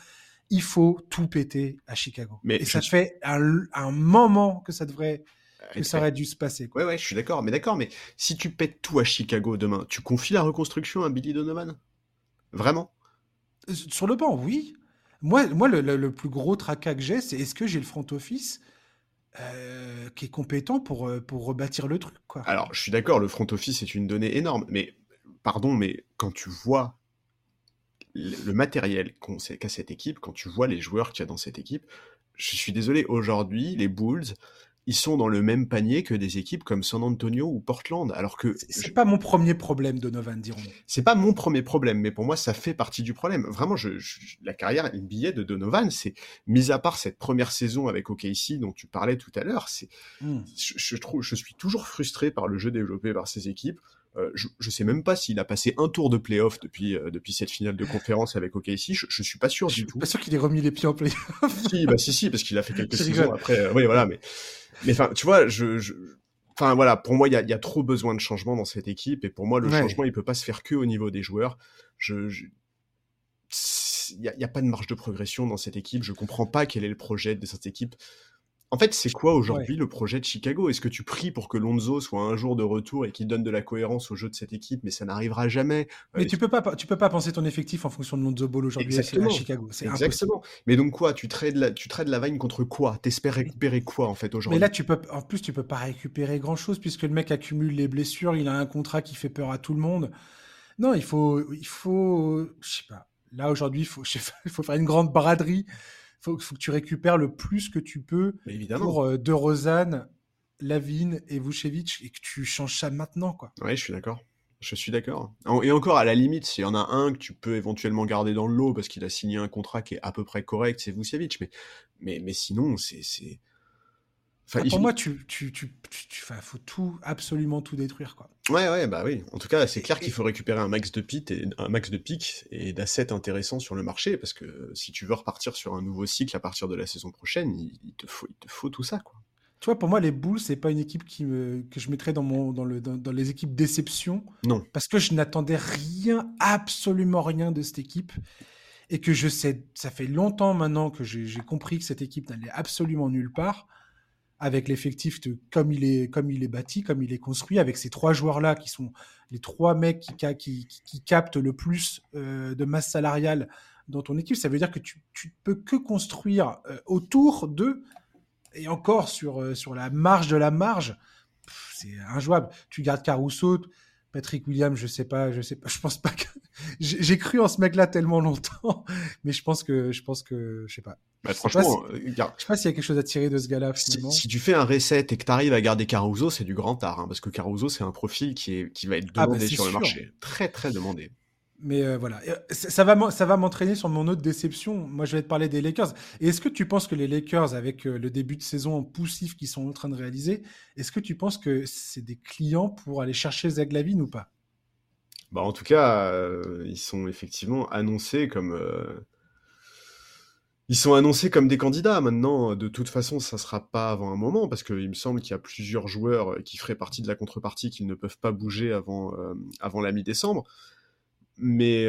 il faut tout péter à Chicago. Mais et ça fait un, moment que ça devrait, que ça aurait dû se passer. Quoi. Ouais, ouais, je suis d'accord. Mais d'accord, mais si tu pètes tout à Chicago demain, tu confies la reconstruction à Billy Donovan? Vraiment? Euh, Sur le banc, oui. Moi, moi le, plus gros tracas que j'ai, c'est est-ce que j'ai le front office euh, qui est compétent pour, euh, pour rebâtir le truc. Quoi? Alors, je suis d'accord, le front office est une donnée énorme, mais pardon, mais quand tu vois le matériel qu'a cette équipe, quand tu vois les joueurs qu'il y a dans cette équipe, je suis désolé, aujourd'hui, les Bulls, ils sont dans le même panier que des équipes comme San Antonio ou Portland. Alors que c'est pas mon premier problème, Donovan, diront. C'est pas mon premier problème, mais pour moi, ça fait partie du problème. Vraiment, je, la carrière billet de Donovan, c'est mis à part cette première saison avec OKC dont tu parlais tout à l'heure, c'est, hmm. je, trouve, je suis toujours frustré par le jeu développé par ces équipes. Euh, je, je sais même pas s'il a passé un tour de playoff depuis euh, depuis cette finale de conférence avec OKC. Je, je suis pas sûr du tout. Pas sûr qu'il ait remis les pieds en playoff. si, bah si si, parce qu'il a fait quelques saisons après. Euh, oui, voilà, mais mais enfin, tu vois, je, je... Enfin voilà, pour moi, il y a, y a, trop besoin de changement dans cette équipe, et pour moi, le changement, il peut pas se faire que au niveau des joueurs. Je, il n'y a, a, pas de marge de progression dans cette équipe. Je comprends pas quel est le projet de cette équipe. En fait, c'est quoi aujourd'hui le projet de Chicago? Est-ce que tu pries pour que Lonzo soit un jour de retour et qu'il donne de la cohérence au jeu de cette équipe Mais ça n'arrivera jamais? Euh, mais tu peux pas, tu peux pas penser ton effectif en fonction de Lonzo Ball aujourd'hui à Chicago. C'est Exactement. Mais donc quoi? Tu trades la, tu trades la contre quoi? T'espères récupérer quoi en fait aujourd'hui Mais là, tu peux, en plus, tu peux pas récupérer grand chose puisque le mec accumule les blessures. Il a un contrat qui fait peur à tout le monde. Non, il faut, il faut, je sais pas. Là aujourd'hui, il faut, il faut faire une grande braderie faut, faut que tu récupères le plus que tu peux pour euh, De Rozan, Lavine et Vucevic et que tu changes ça maintenant. Quoi. Ouais, je suis d'accord. Je suis d'accord. Et encore, à la limite, s'il y en a un que tu peux éventuellement garder dans le lot parce qu'il a signé un contrat qui est à peu près correct, c'est Vucevic. Mais, mais, mais sinon, c'est pour moi, tu, tu, tu, tu faut tout, absolument tout détruire, quoi. Ouais, ouais, bah oui. En tout cas, c'est clair qu'il faut récupérer un max de pics et un max de pics et d'assets intéressants sur le marché, parce que si tu veux repartir sur un nouveau cycle à partir de la saison prochaine, il, te faut, il te faut tout ça, quoi. Tu vois, pour moi, les Bulls, c'est pas une équipe qui me, que je mettrais dans, mon, dans, le, dans, les équipes déception. Non. Parce que je n'attendais rien, absolument rien de cette équipe. Et que je sais, ça fait longtemps maintenant que j'ai compris que cette équipe n'allait absolument nulle part avec l'effectif comme il est comme il est bâti, comme il est construit, avec ces trois joueurs là qui sont les trois mecs qui, captent le plus euh, de masse salariale dans ton équipe. Ça veut dire que tu, ne peux que construire autour de et encore sur, sur la marge de la marge. C'est injouable. Tu gardes Caruso, Patrick Williams, je sais pas, je sais pas, je pense pas que j'ai cru en ce mec-là tellement longtemps, mais je pense que je pense que je sais pas. Bah, franchement, je sais pas s'il y a quelque chose à tirer de ce gars-là. Si, si, tu fais un reset et que tu arrives à garder Caruso, c'est du grand art, hein, parce que Caruso c'est un profil qui est qui va être ah, bah, demandé sur le marché, très très demandé. Mais euh, voilà, euh, ça va, ça va m'entraîner sur mon autre déception. Moi, je vais te parler des Lakers. Et est-ce que tu penses que les Lakers, avec euh, le début de saison poussif qu'ils sont en train de réaliser, est-ce que tu penses que c'est des clients pour aller chercher Zach Lavine ou pas? Bah, en tout cas, ils sont effectivement annoncés comme. Ils sont annoncés comme des candidats maintenant. De toute façon, ça sera pas avant un moment parce qu'il me semble qu'il y a plusieurs joueurs qui feraient partie de la contrepartie qui ne peuvent pas bouger avant, avant la mi-décembre. Mais,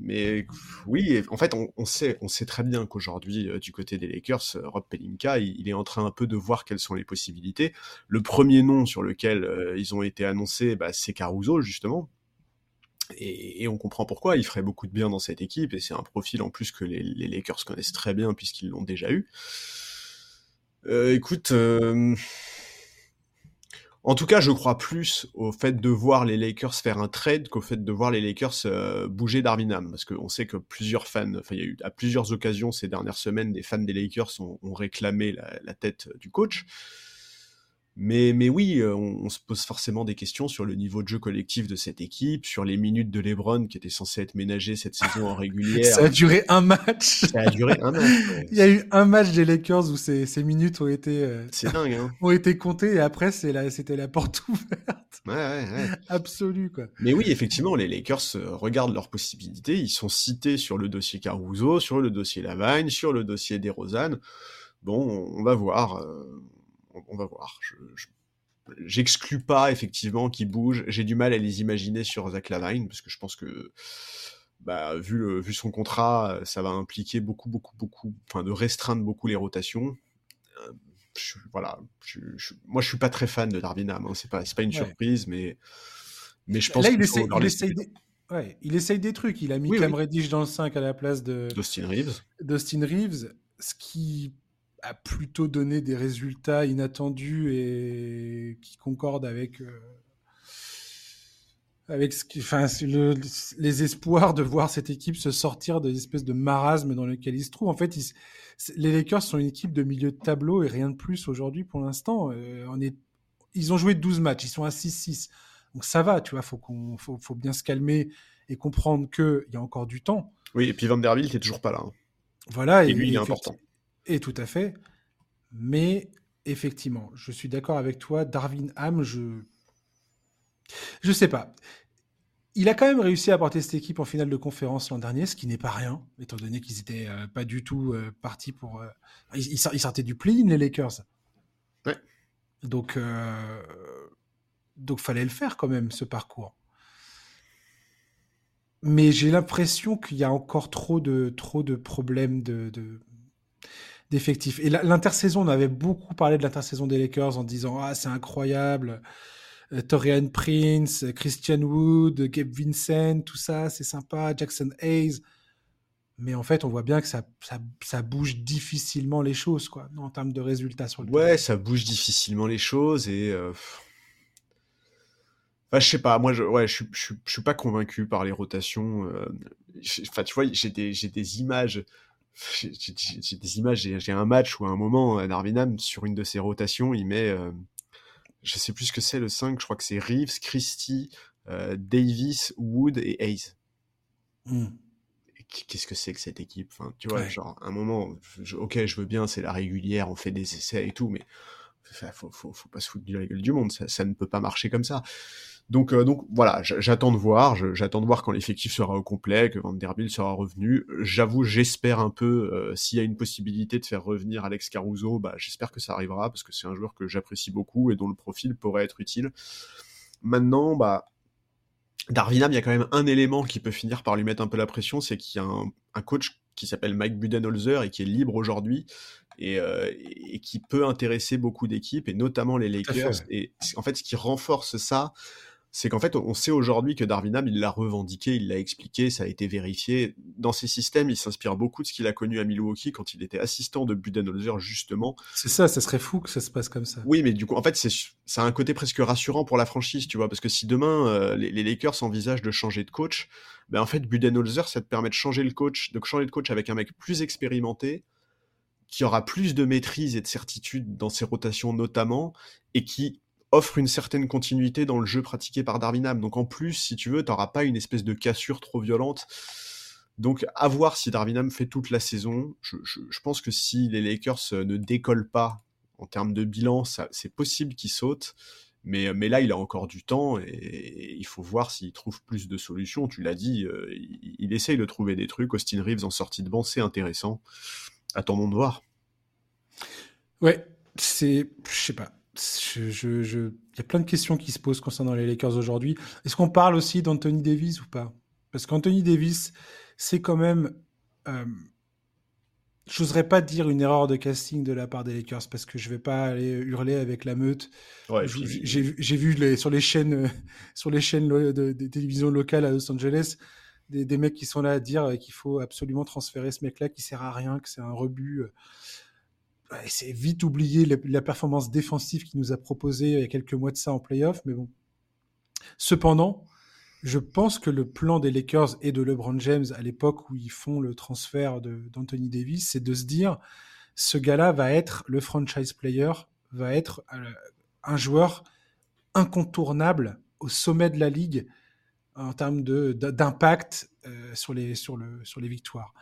mais oui, en fait, on, sait, on sait très bien qu'aujourd'hui, du côté des Lakers, Rob Pelinka, il, est en train un peu de voir quelles sont les possibilités. Le premier nom sur lequel ils ont été annoncés, bah, c'est Caruso, justement. Et, on comprend pourquoi, il ferait beaucoup de bien dans cette équipe, et c'est un profil en plus que les, Lakers connaissent très bien puisqu'ils l'ont déjà eu. écoute, en tout cas, je crois plus au fait de voir les Lakers faire un trade qu'au fait de voir les Lakers euh, bouger Darwin Ham. Parce qu'on sait que plusieurs fans, enfin, il y a eu à plusieurs occasions ces dernières semaines, des fans des Lakers ont, réclamé la, tête du coach. Mais, mais oui, euh, on, se pose forcément des questions sur le niveau de jeu collectif de cette équipe, sur les minutes de LeBron qui étaient censées être ménagées cette saison en régulière. Ça a duré un match. Ça a duré un match. Il y a eu un match des Lakers où ces, ces minutes ont été, euh, dingue, hein. ont été comptées et après la, c'était la porte ouverte. Ouais, ouais, ouais. Absolue, quoi. Mais oui, effectivement, les Lakers euh, regardent leurs possibilités. Ils sont cités sur le dossier Caruso, sur le dossier Lavagne, sur le dossier DeRozan. Bon, on va voir on, va voir. Je, j'exclus pas effectivement qu'ils bougent. J'ai du mal à les imaginer sur Zach Lavine parce que je pense que bah, vu, le, vu son contrat, ça va impliquer beaucoup, beaucoup, beaucoup, enfin de restreindre beaucoup les rotations. Euh, voilà, moi je suis pas très fan de Darwin Ham. Hein. C'est pas, une surprise, mais mais je pense Là, il, essaie, il, essaye des, ouais, il essaye des trucs. Il a mis Cam Reddish dans le 5 à la place de d'Austin Reeves. D'Austin Reeves, ce qui a plutôt donné des résultats inattendus et qui concordent avec euh, avec ce qui, enfin, les espoirs de voir cette équipe se sortir de l'espèce de marasme dans lequel ils se trouvent. En fait, les Lakers sont une équipe de milieu de tableau et rien de plus aujourd'hui pour l'instant. Euh, on est, ils ont joué 12 matchs, ils sont à 6-6. Donc ça va, tu vois, faut qu'on, faut, faut, bien se calmer et comprendre qu'il y a encore du temps. Oui, et puis Vanderbilt est toujours pas là. Hein. Voilà. Et, lui, il est important. Et tout à fait. Mais effectivement, je suis d'accord avec toi. Darwin Ham, je. Je sais pas. Il a quand même réussi à porter cette équipe en finale de conférence l'an dernier, ce qui n'est pas rien, étant donné qu'ils n'étaient euh, pas du tout euh, partis pour. Euh, ils, sortaient du play les Lakers. Ouais. Donc, donc fallait le faire quand même, ce parcours. Mais j'ai l'impression qu'il y a encore trop de, trop de problèmes de, d'effectifs. Et l'intersaison, on avait beaucoup parlé de l'intersaison des Lakers en disant ah c'est incroyable, euh, Torian Prince, Christian Wood, Gabe Vincent, tout ça, c'est sympa, Jackson Hayes. Mais en fait, on voit bien que ça, ça, bouge difficilement les choses, quoi, en termes de résultats sur le Ouais, ça bouge difficilement les choses et. Euh... Enfin, je sais pas, moi, je, ouais, je, je, suis pas convaincu par les rotations. Euh, enfin, tu vois, j'ai des, des images j'ai des images, j'ai un match à un moment, Darwin sur une de ses rotations, il met, euh, je sais plus ce que c'est le 5, je crois que c'est Reeves, Christie, euh, Davis, Wood et Hayes. Hmm. Qu'est-ce que c'est que cette équipe? Enfin, Tu vois, genre, un moment, ok, je veux bien, c'est la régulière, on fait des essais et tout, mais faut, pas se foutre de la gueule du monde, ça, ne peut pas marcher comme ça. Donc, euh, voilà, j'attends de voir, j'attends de voir quand l'effectif sera au complet, que Van Der Biel sera revenu. J'avoue, j'espère un peu, euh, s'il y a une possibilité de faire revenir Alex Caruso, bah, j'espère que ça arrivera, parce que c'est un joueur que j'apprécie beaucoup et dont le profil pourrait être utile. Maintenant, bah, Darwinam, il y a quand même un élément qui peut finir par lui mettre un peu la pression, c'est qu'il y a un, coach qui s'appelle Mike Budenholzer et qui est libre aujourd'hui et, euh, et, qui peut intéresser beaucoup d'équipes et notamment les Lakers. Et en fait, ce qui renforce ça, c'est qu'en fait, on sait aujourd'hui que Darwin Ham, il l'a revendiqué, il l'a expliqué, ça a été vérifié. dans ses systèmes, il s'inspire beaucoup de ce qu'il a connu à Milwaukee quand il était assistant de Budenholzer, justement. C'est ça, ça serait fou que ça se passe comme ça. Oui, mais du coup, en fait, c'est, ça a un côté presque rassurant pour la franchise, tu vois, parce que si demain, euh, les, les, Lakers envisagent de changer de coach, ben en fait, Budenholzer, ça te permet de changer le coach, de changer de coach avec un mec plus expérimenté, qui aura plus de maîtrise et de certitude dans ses rotations notamment, et qui offre une certaine continuité dans le jeu pratiqué par Darwin Donc en plus, si tu veux, t'auras pas une espèce de cassure trop violente. Donc à voir si Darwin fait toute la saison. Je, pense que si les Lakers ne décollent pas en termes de bilan, c'est possible qu'il saute. Mais, mais là, il a encore du temps et, il faut voir s'il trouve plus de solutions. Tu l'as dit, euh, il, essaye de trouver des trucs. Austin Reeves en sortie de banc, c'est intéressant. Attendons de voir. Ouais, c'est, je sais pas, je, je, Il y a plein de questions qui se posent concernant les Lakers aujourd'hui. Est-ce qu'on parle aussi d'Anthony Davis ou pas? Parce qu'Anthony Davis, c'est quand même. Euh, J'oserais pas dire une erreur de casting de la part des Lakers parce que je vais pas aller hurler avec la meute. J'ai vu les, sur les chaînes, sur les chaînes de, de, télévision locales à Los Angeles des, des mecs qui sont là à dire qu'il faut absolument transférer ce mec-là qui sert à rien, que c'est un rebut c'est vite oublié la, performance défensive qu'il nous a proposée il y a quelques mois de ça en playoff, mais bon. Cependant, je pense que le plan des Lakers et de LeBron James à l'époque où ils font le transfert d'Anthony Davis, c'est de se dire, ce gars-là va être le franchise player, va être euh, un joueur incontournable au sommet de la ligue en termes d'impact euh, sur, les, sur, le, sur les victoires.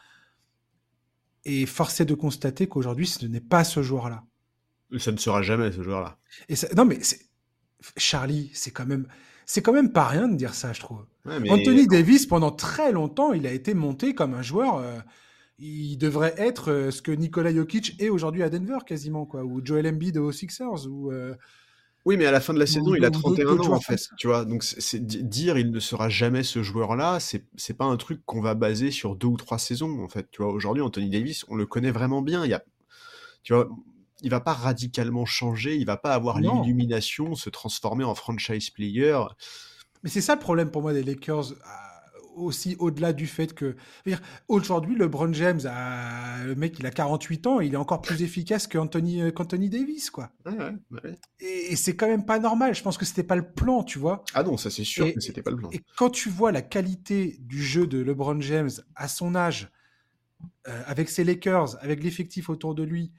Et force est de constater qu'aujourd'hui, ce n'est pas ce joueur-là. Ça ne sera jamais ce joueur-là. Et non, mais Charlie, c'est quand même, c'est quand même pas rien de dire ça, je trouve. Anthony Davis, pendant très longtemps, il a été monté comme un joueur. Euh, il devrait être euh, ce que Nikola Jokic est aujourd'hui à Denver, quasiment, quoi, ou Joel Embiid aux Sixers, ou euh, oui, mais à la fin de la saison, il a 31 ans en fait, tu vois. Donc c'est dire il ne sera jamais ce joueur-là, c'est pas un truc qu'on va baser sur deux ou trois saisons en fait, tu vois. Aujourd'hui, Anthony Davis, on le connaît vraiment bien. Il y a, tu vois, il va pas radicalement changer, il va pas avoir l'illumination, se transformer en franchise player. Mais c'est ça le problème pour moi des Lakers aussi au-delà du fait que aujourd'hui LeBron James le mec il a 48 ans il est encore plus efficace qu'Anthony euh, qu'Anthony Davis quoi. Et, c'est quand même pas normal. Je pense que c'était pas le plan tu vois. Ah non ça c'est sûr que c'était pas le plan. et quand tu vois la qualité du jeu de LeBron James à son âge euh, avec ses Lakers avec l'effectif autour de lui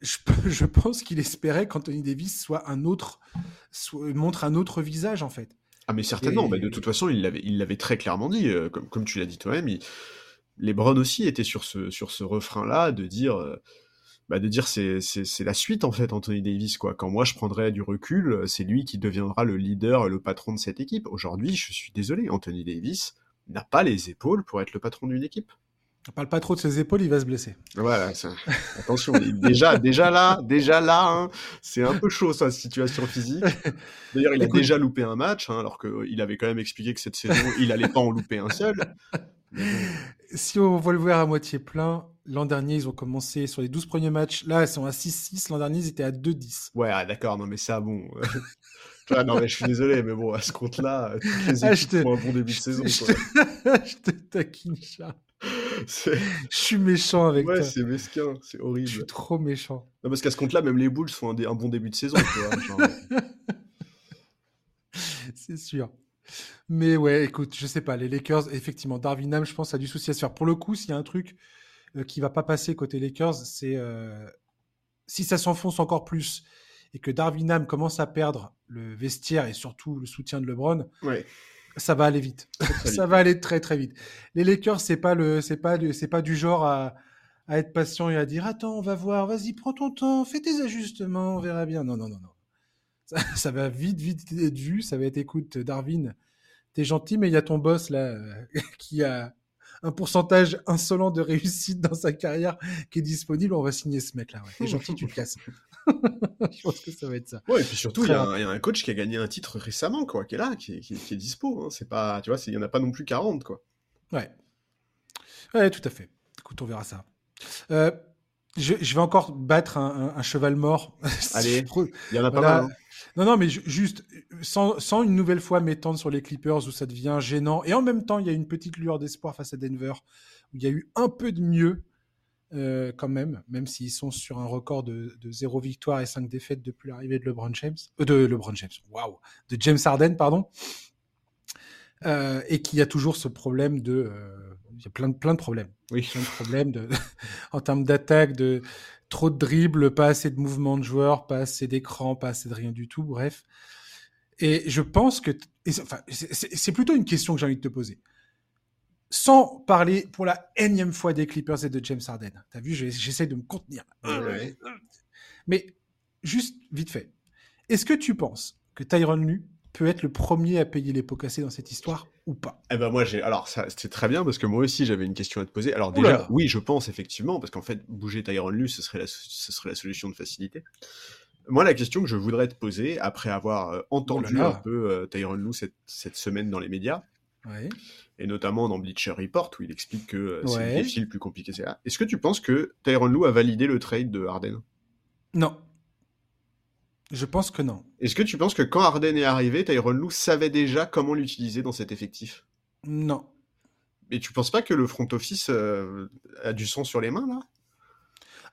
je, je pense qu'il espérait qu'Anthony Davis soit un autre montre un autre visage en fait ah mais certainement, mais de toute façon, il l'avait, il l'avait très clairement dit, euh, comme, comme tu l'as dit toi-même, les Browns aussi étaient sur ce, sur ce refrain-là de dire, euh, bah de dire c'est, c'est, la suite en fait, Anthony Davis quoi. Quand moi je prendrai du recul, c'est lui qui deviendra le leader, le patron de cette équipe. Aujourd'hui, je suis désolé, Anthony Davis n'a pas les épaules pour être le patron d'une équipe. On parle pas trop de ses épaules, il va se blesser. Voilà, attention, déjà, déjà là, déjà là, hein, c'est un peu chaud sa situation physique. D'ailleurs, il a déjà loupé un match, hein, alors qu'il avait quand même expliqué que cette saison, il allait pas en louper un seul. Si on voit le voir à moitié plein, l'an dernier, ils ont commencé sur les 12 premiers matchs. Là, ils sont à 6-6. L'an dernier, ils étaient à 2-10. Ouais, ah, d'accord, non, mais ça, bon. non, mais je suis désolé, mais bon, à ce compte-là, toutes les ah, équipes font un bon début de saison. je te taquine, Charles. Je suis méchant avec ouais, toi. Ouais, c'est mesquin, c'est horrible. Je suis trop méchant. Non, parce qu'à ce compte-là, même les Bulls font un, bon début de saison. c'est sûr. Mais ouais, écoute, je sais pas, les Lakers, effectivement, Darwin Ham, je pense, a du souci à se faire. Pour le coup, s'il y a un truc euh, qui va pas passer côté Lakers, c'est euh, si ça s'enfonce encore plus et que Darwin Ham commence à perdre le vestiaire et surtout le soutien de LeBron, ouais ça va aller vite. ça va aller très très vite. Les Lakers, c'est pas le, c'est pas, c'est pas du genre à, à, être patient et à dire attends, on va voir, vas-y, prends ton temps, fais tes ajustements, on verra bien. Non, non, non, non. Ça, ça va vite, vite être vu. Ça va être écoute, Darwin, t'es gentil, mais il y a ton boss là qui a un pourcentage insolent de réussite dans sa carrière qui est disponible. On va signer ce mec là. Ouais. T'es gentil, tu le casses. je pense que ça va être ça. Ouais, et puis surtout, il y, a un coach qui a gagné un titre récemment, quoi, qui est là, qui est, qui est, dispo. Hein. C'est pas, tu vois, il y en a pas non plus 40, quoi. Ouais. Ouais, tout à fait. Écoute, on verra ça. Euh, je, je, vais encore battre un, un, cheval mort. Allez, il y en a pas mal. Hein. Non, non, mais juste, sans, sans, une nouvelle fois m'étendre sur les Clippers où ça devient gênant. Et en même temps, il y a une petite lueur d'espoir face à Denver, où il y a eu un peu de mieux euh, quand même, même s'ils sont sur un record de, de 0 victoire et 5 défaites depuis l'arrivée de LeBron James. Euh, de LeBron James, waouh De James Harden, pardon. Euh, et qu'il y a toujours ce problème de... Euh, il y a plein de, plein de problèmes. Oui. Plein de problèmes de, en termes d'attaque, de trop de dribbles, pas assez de mouvements de joueurs, pas assez d'écran, pas assez de rien du tout, bref. Et je pense que, enfin, c'est plutôt une question que j'ai envie de te poser. Sans parler pour la énième fois des Clippers et de James Harden. T'as vu, j'essaie de me contenir. Ouais. Mais juste vite fait, est-ce que tu penses que Tyron Lue peut être le premier à payer les pots cassés dans cette histoire ou pas? Eh ben moi j'ai alors ça c'est très bien parce que moi aussi j'avais une question à te poser. Alors déjà oui je pense effectivement parce qu'en fait bouger Tyron Lue ce serait la ce serait la solution de facilité. Moi la question que je voudrais te poser après avoir euh, entendu Oulala. un peu euh, Tyron Lue cette, cette semaine dans les médias. Et notamment dans Bleacher Report où il explique que euh, c'est Ouais. défile plus compliqué c'est. Est-ce que tu penses que Tyron Lue a validé le trade de Harden? Non. Je pense que non. Est-ce que tu penses que quand Harden est arrivé Tyron Lue savait déjà comment l'utiliser dans cet effectif? Non. Mais tu penses pas que le front office euh, a du sang sur les mains là?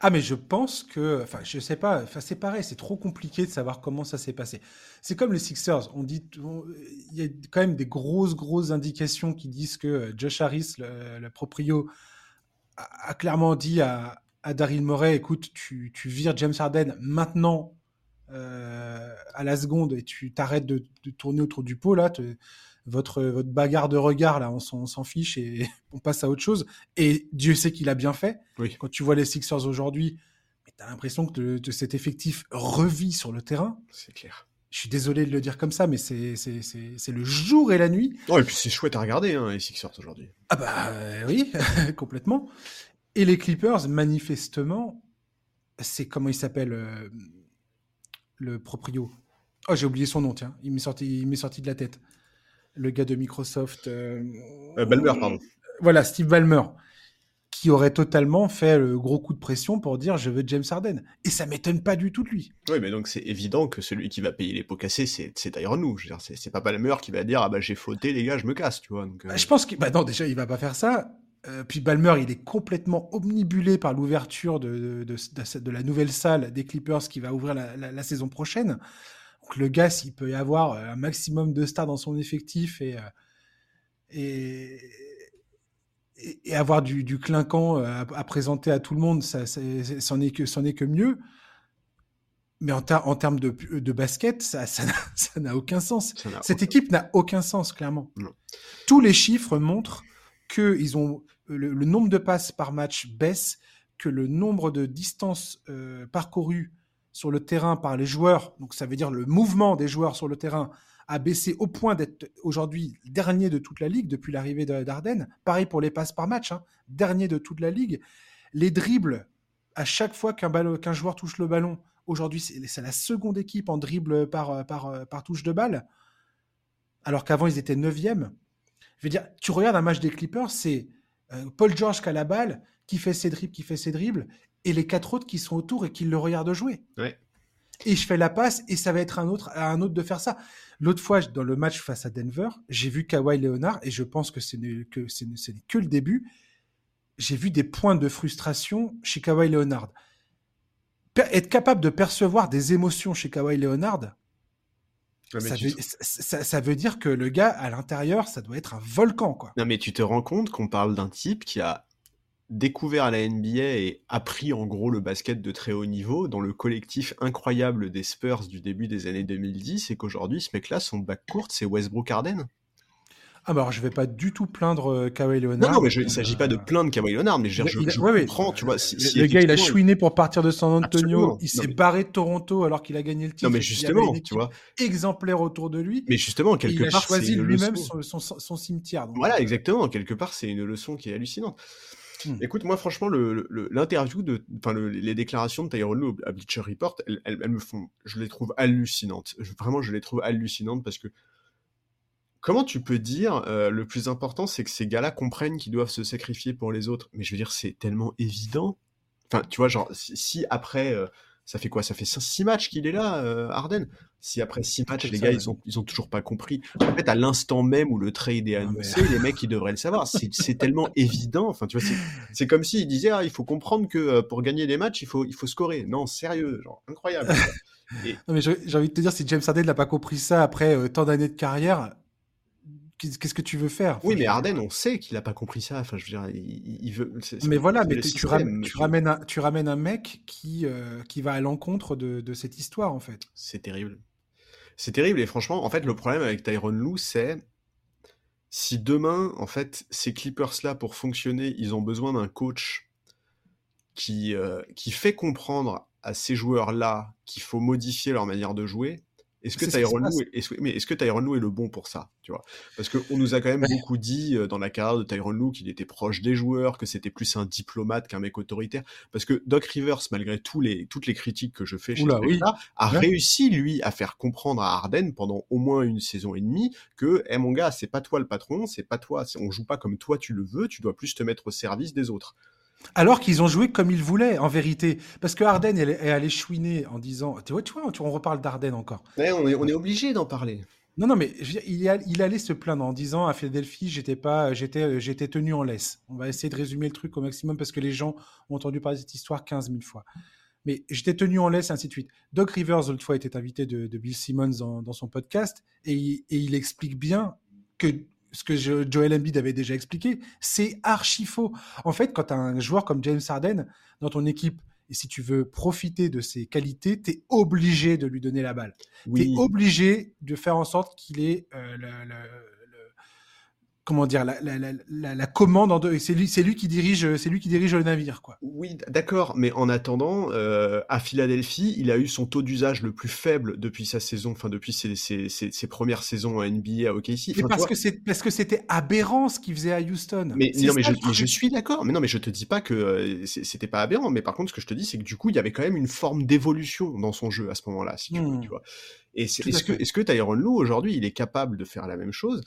Ah, mais je pense que, enfin, je sais pas, enfin, c'est pareil, c'est trop compliqué de savoir comment ça s'est passé. C'est comme les Sixers, on dit, il y a quand même des grosses, grosses indications qui disent que euh, Josh Harris, le, proprio, a, clairement dit à, à Daryl Morey, écoute, tu, tu vires James Harden maintenant euh, à la seconde et tu t'arrêtes de, de tourner autour du pot là. te- votre, votre bagarre de regard là, on s'en fiche et on passe à autre chose. Et Dieu sait qu'il a bien fait Oui. quand tu vois les Sixers aujourd'hui, t'as l'impression que de cet effectif revit sur le terrain. C'est clair. Je suis désolé de le dire comme ça, mais c'est le jour et la nuit. Oh, et puis c'est chouette à regarder, hein, les Sixers aujourd'hui. Ah bah euh, oui, complètement. Et les Clippers, manifestement, c'est comment il s'appelle euh, le proprio. Oh, j'ai oublié son nom, tiens. Il m'est sorti, il m'est sorti de la tête. Le gars de Microsoft. euh, Euh, Balmer, pardon. Voilà, Steve Ballmer, qui aurait totalement fait le gros coup de pression pour dire je veux James Harden. Et ça m'étonne pas du tout de lui. Oui, mais donc c'est évident que celui qui va payer les pots cassés, c'est Tyron dire, c'est pas Balmer qui va dire ah bah j'ai fauté les gars, je me casse, tu vois. Donc, euh, Bah, je pense que bah non, déjà il va pas faire ça. Euh, puis Balmer, il est complètement omnibulé par l'ouverture de, de, de- de la nouvelle salle des Clippers qui va ouvrir la, la- la saison prochaine. Donc le gars, s'il peut y avoir euh, un maximum de stars dans son effectif et, euh, et, avoir du, du clinquant euh, à, à présenter à tout le monde, ça, ça- c'est- c'en est que, c'en est que mieux. Mais en, ter- en termes de, de basket, ça ça n'a- ça n'a aucun sens. ça n'a Cette aucun- équipe n'a aucun sens, clairement. Non. Tous les chiffres montrent que ils ont le, le nombre de passes par match baisse, que le nombre de distances euh, parcourues sur le terrain par les joueurs, donc ça veut dire le mouvement des joueurs sur le terrain, a baissé au point d'être aujourd'hui dernier de toute la ligue depuis l'arrivée de- d'Arden. Pareil pour les passes par match, hein, dernier de toute la ligue. Les dribbles, à chaque fois qu'un joueur touche le ballon, aujourd'hui c'est c'est la seconde équipe en dribble par, par, par touche de balle, alors qu'avant ils étaient neuvième. Je veux dire, tu regardes un match des Clippers, c'est euh, Paul George qui a la balle, qui fait ses dribbles, qui fait ses dribbles, et les quatre autres qui sont autour et qui le regardent jouer. Ouais. Et je fais la passe et ça va être un autre, à un autre de faire ça. L'autre fois, dans le match face à Denver, j'ai vu Kawhi Leonard et je pense que ce n'est que, ce n'est- que le début. J'ai vu des points de frustration chez Kawhi Leonard. Per- être capable de percevoir des émotions chez Kawhi Leonard, Ouais, ça, veut, ça veut dire que le gars, à l'intérieur, ça doit être un volcan, quoi. Non, mais tu te rends compte qu'on parle d'un type qui a découvert la NBA et appris en gros le basket de très haut niveau dans le collectif incroyable des Spurs du début des années 2010 et qu'aujourd'hui ce mec-là son backcourt c'est Westbrook Harden. Ah bah alors je vais pas du tout plaindre euh, Kawhi Leonard. Non, non, mais je- il Euh, s'agit pas de plaindre Kawhi Leonard, mais je, je, je ouais, tu vois. Si, Le, si le gars, il a chouiné pour partir de San Antonio. Absolument. Il s'est mais- barré de Toronto alors qu'il a gagné le titre. Non, mais justement, tu vois. exemplaire autour de lui. Mais justement, quelque il a part, choisi lui-même son, son- son cimetière. donc, Voilà, euh, exactement. Quelque part, c'est une leçon qui est hallucinante. Hmm. Écoute, moi, franchement, l'interview le- les déclarations de Tyrone Lue à Bleacher Report, elles, me font, je les trouve hallucinantes. Vraiment, je les trouve hallucinantes parce que comment tu peux dire euh, le plus important, c'est que ces gars-là comprennent qu'ils doivent se sacrifier pour les autres? Mais je veux dire, c'est tellement évident. Enfin, tu vois, genre, si, si après, euh, Ça fait quoi? Ça fait 6 matchs qu'il est là, euh, Harden. Si après 6 matchs, les gars, ils ont, ils ont toujours pas compris. En fait, à l'instant même où le trade est annoncé, les mecs, ils devraient le savoir. C'est tellement évident. Enfin, tu vois, c'est comme s'ils disaient, ah, il faut comprendre que euh, pour gagner des matchs, il faut, il faut scorer. Non, sérieux, genre, incroyable. mais j'ai envie de te dire, si James Harden n'a pas compris ça après euh, tant d'années de carrière, qu'est-ce que tu veux faire? Oui, mais Arden, on sait qu'il n'a pas compris ça. Enfin, je veux dire, il, veut. mais voilà, mais tu, ramènes, tu, ramènes un, tu ramènes un mec qui, euh, qui va à l'encontre de, de, cette histoire, en fait. C'est terrible. C'est terrible. Et franchement, en fait, le problème avec Tyron Lou, c'est si demain, en fait, ces Clippers-là, pour fonctionner, ils ont besoin d'un coach qui, euh, qui fait comprendre à ces joueurs-là qu'il faut modifier leur manière de jouer, est-ce que, est, mais est-ce que Tyron est le bon pour ça, tu vois? Parce qu'on nous a quand même beaucoup dit euh, dans la carrière de Tyron Lue qu'il était proche des joueurs, que c'était plus un diplomate qu'un mec autoritaire. Parce que Doc Rivers, malgré tous les, toutes les critiques que je fais chez lui, a réussi lui à faire comprendre à Harden pendant au moins une saison et demie que, eh mon gars, c'est pas toi le patron, c'est pas toi, on joue pas comme toi tu le veux, tu dois plus te mettre au service des autres. Alors qu'ils ont joué comme ils voulaient, en vérité. Parce que Arden est allé chouiner en disant. Tu vois, tu vois on reparle d'Arden encore. on est, on est obligé d'en parler. Non, non, mais il, allait se plaindre en disant à Philadelphie, j'étais pas, j'étais, j'étais tenu en laisse. On va essayer de résumer le truc au maximum parce que les gens ont entendu parler de cette histoire 15 000 fois. Mais j'étais tenu en laisse, ainsi de suite. Doc Rivers, l'autre fois, était invité de, Bill Simmons dans, son podcast et et il explique bien que ce que Joel Embiid avait déjà expliqué, c'est archi faux. En fait, quand tu as un joueur comme James Harden dans ton équipe, et si tu veux profiter de ses qualités, tu es obligé de lui donner la balle. Tu es obligé de faire en sorte qu'il ait euh, le, comment dire la, la, la, la commande en deux. C'est lui, c'est lui qui dirige, c'est lui qui dirige le navire, quoi. Oui, d'accord, mais en attendant, euh, à Philadelphie, il a eu son taux d'usage le plus faible depuis sa saison, enfin depuis ses, ses, ses, premières saisons à NBA à OKC. Mais parce que c'est parce que c'était aberrant ce qu'il faisait à Houston. Mais non, mais je, je, suis d'accord. Mais non, mais je te dis pas que euh, c'était pas aberrant. Mais par contre, ce que je te dis, c'est que du coup, il y avait quand même une forme d'évolution dans son jeu à ce moment-là, si tu veux, hmm. tu vois. Et est-ce que est-ce que Tyron Lue aujourd'hui, il est capable de faire la même chose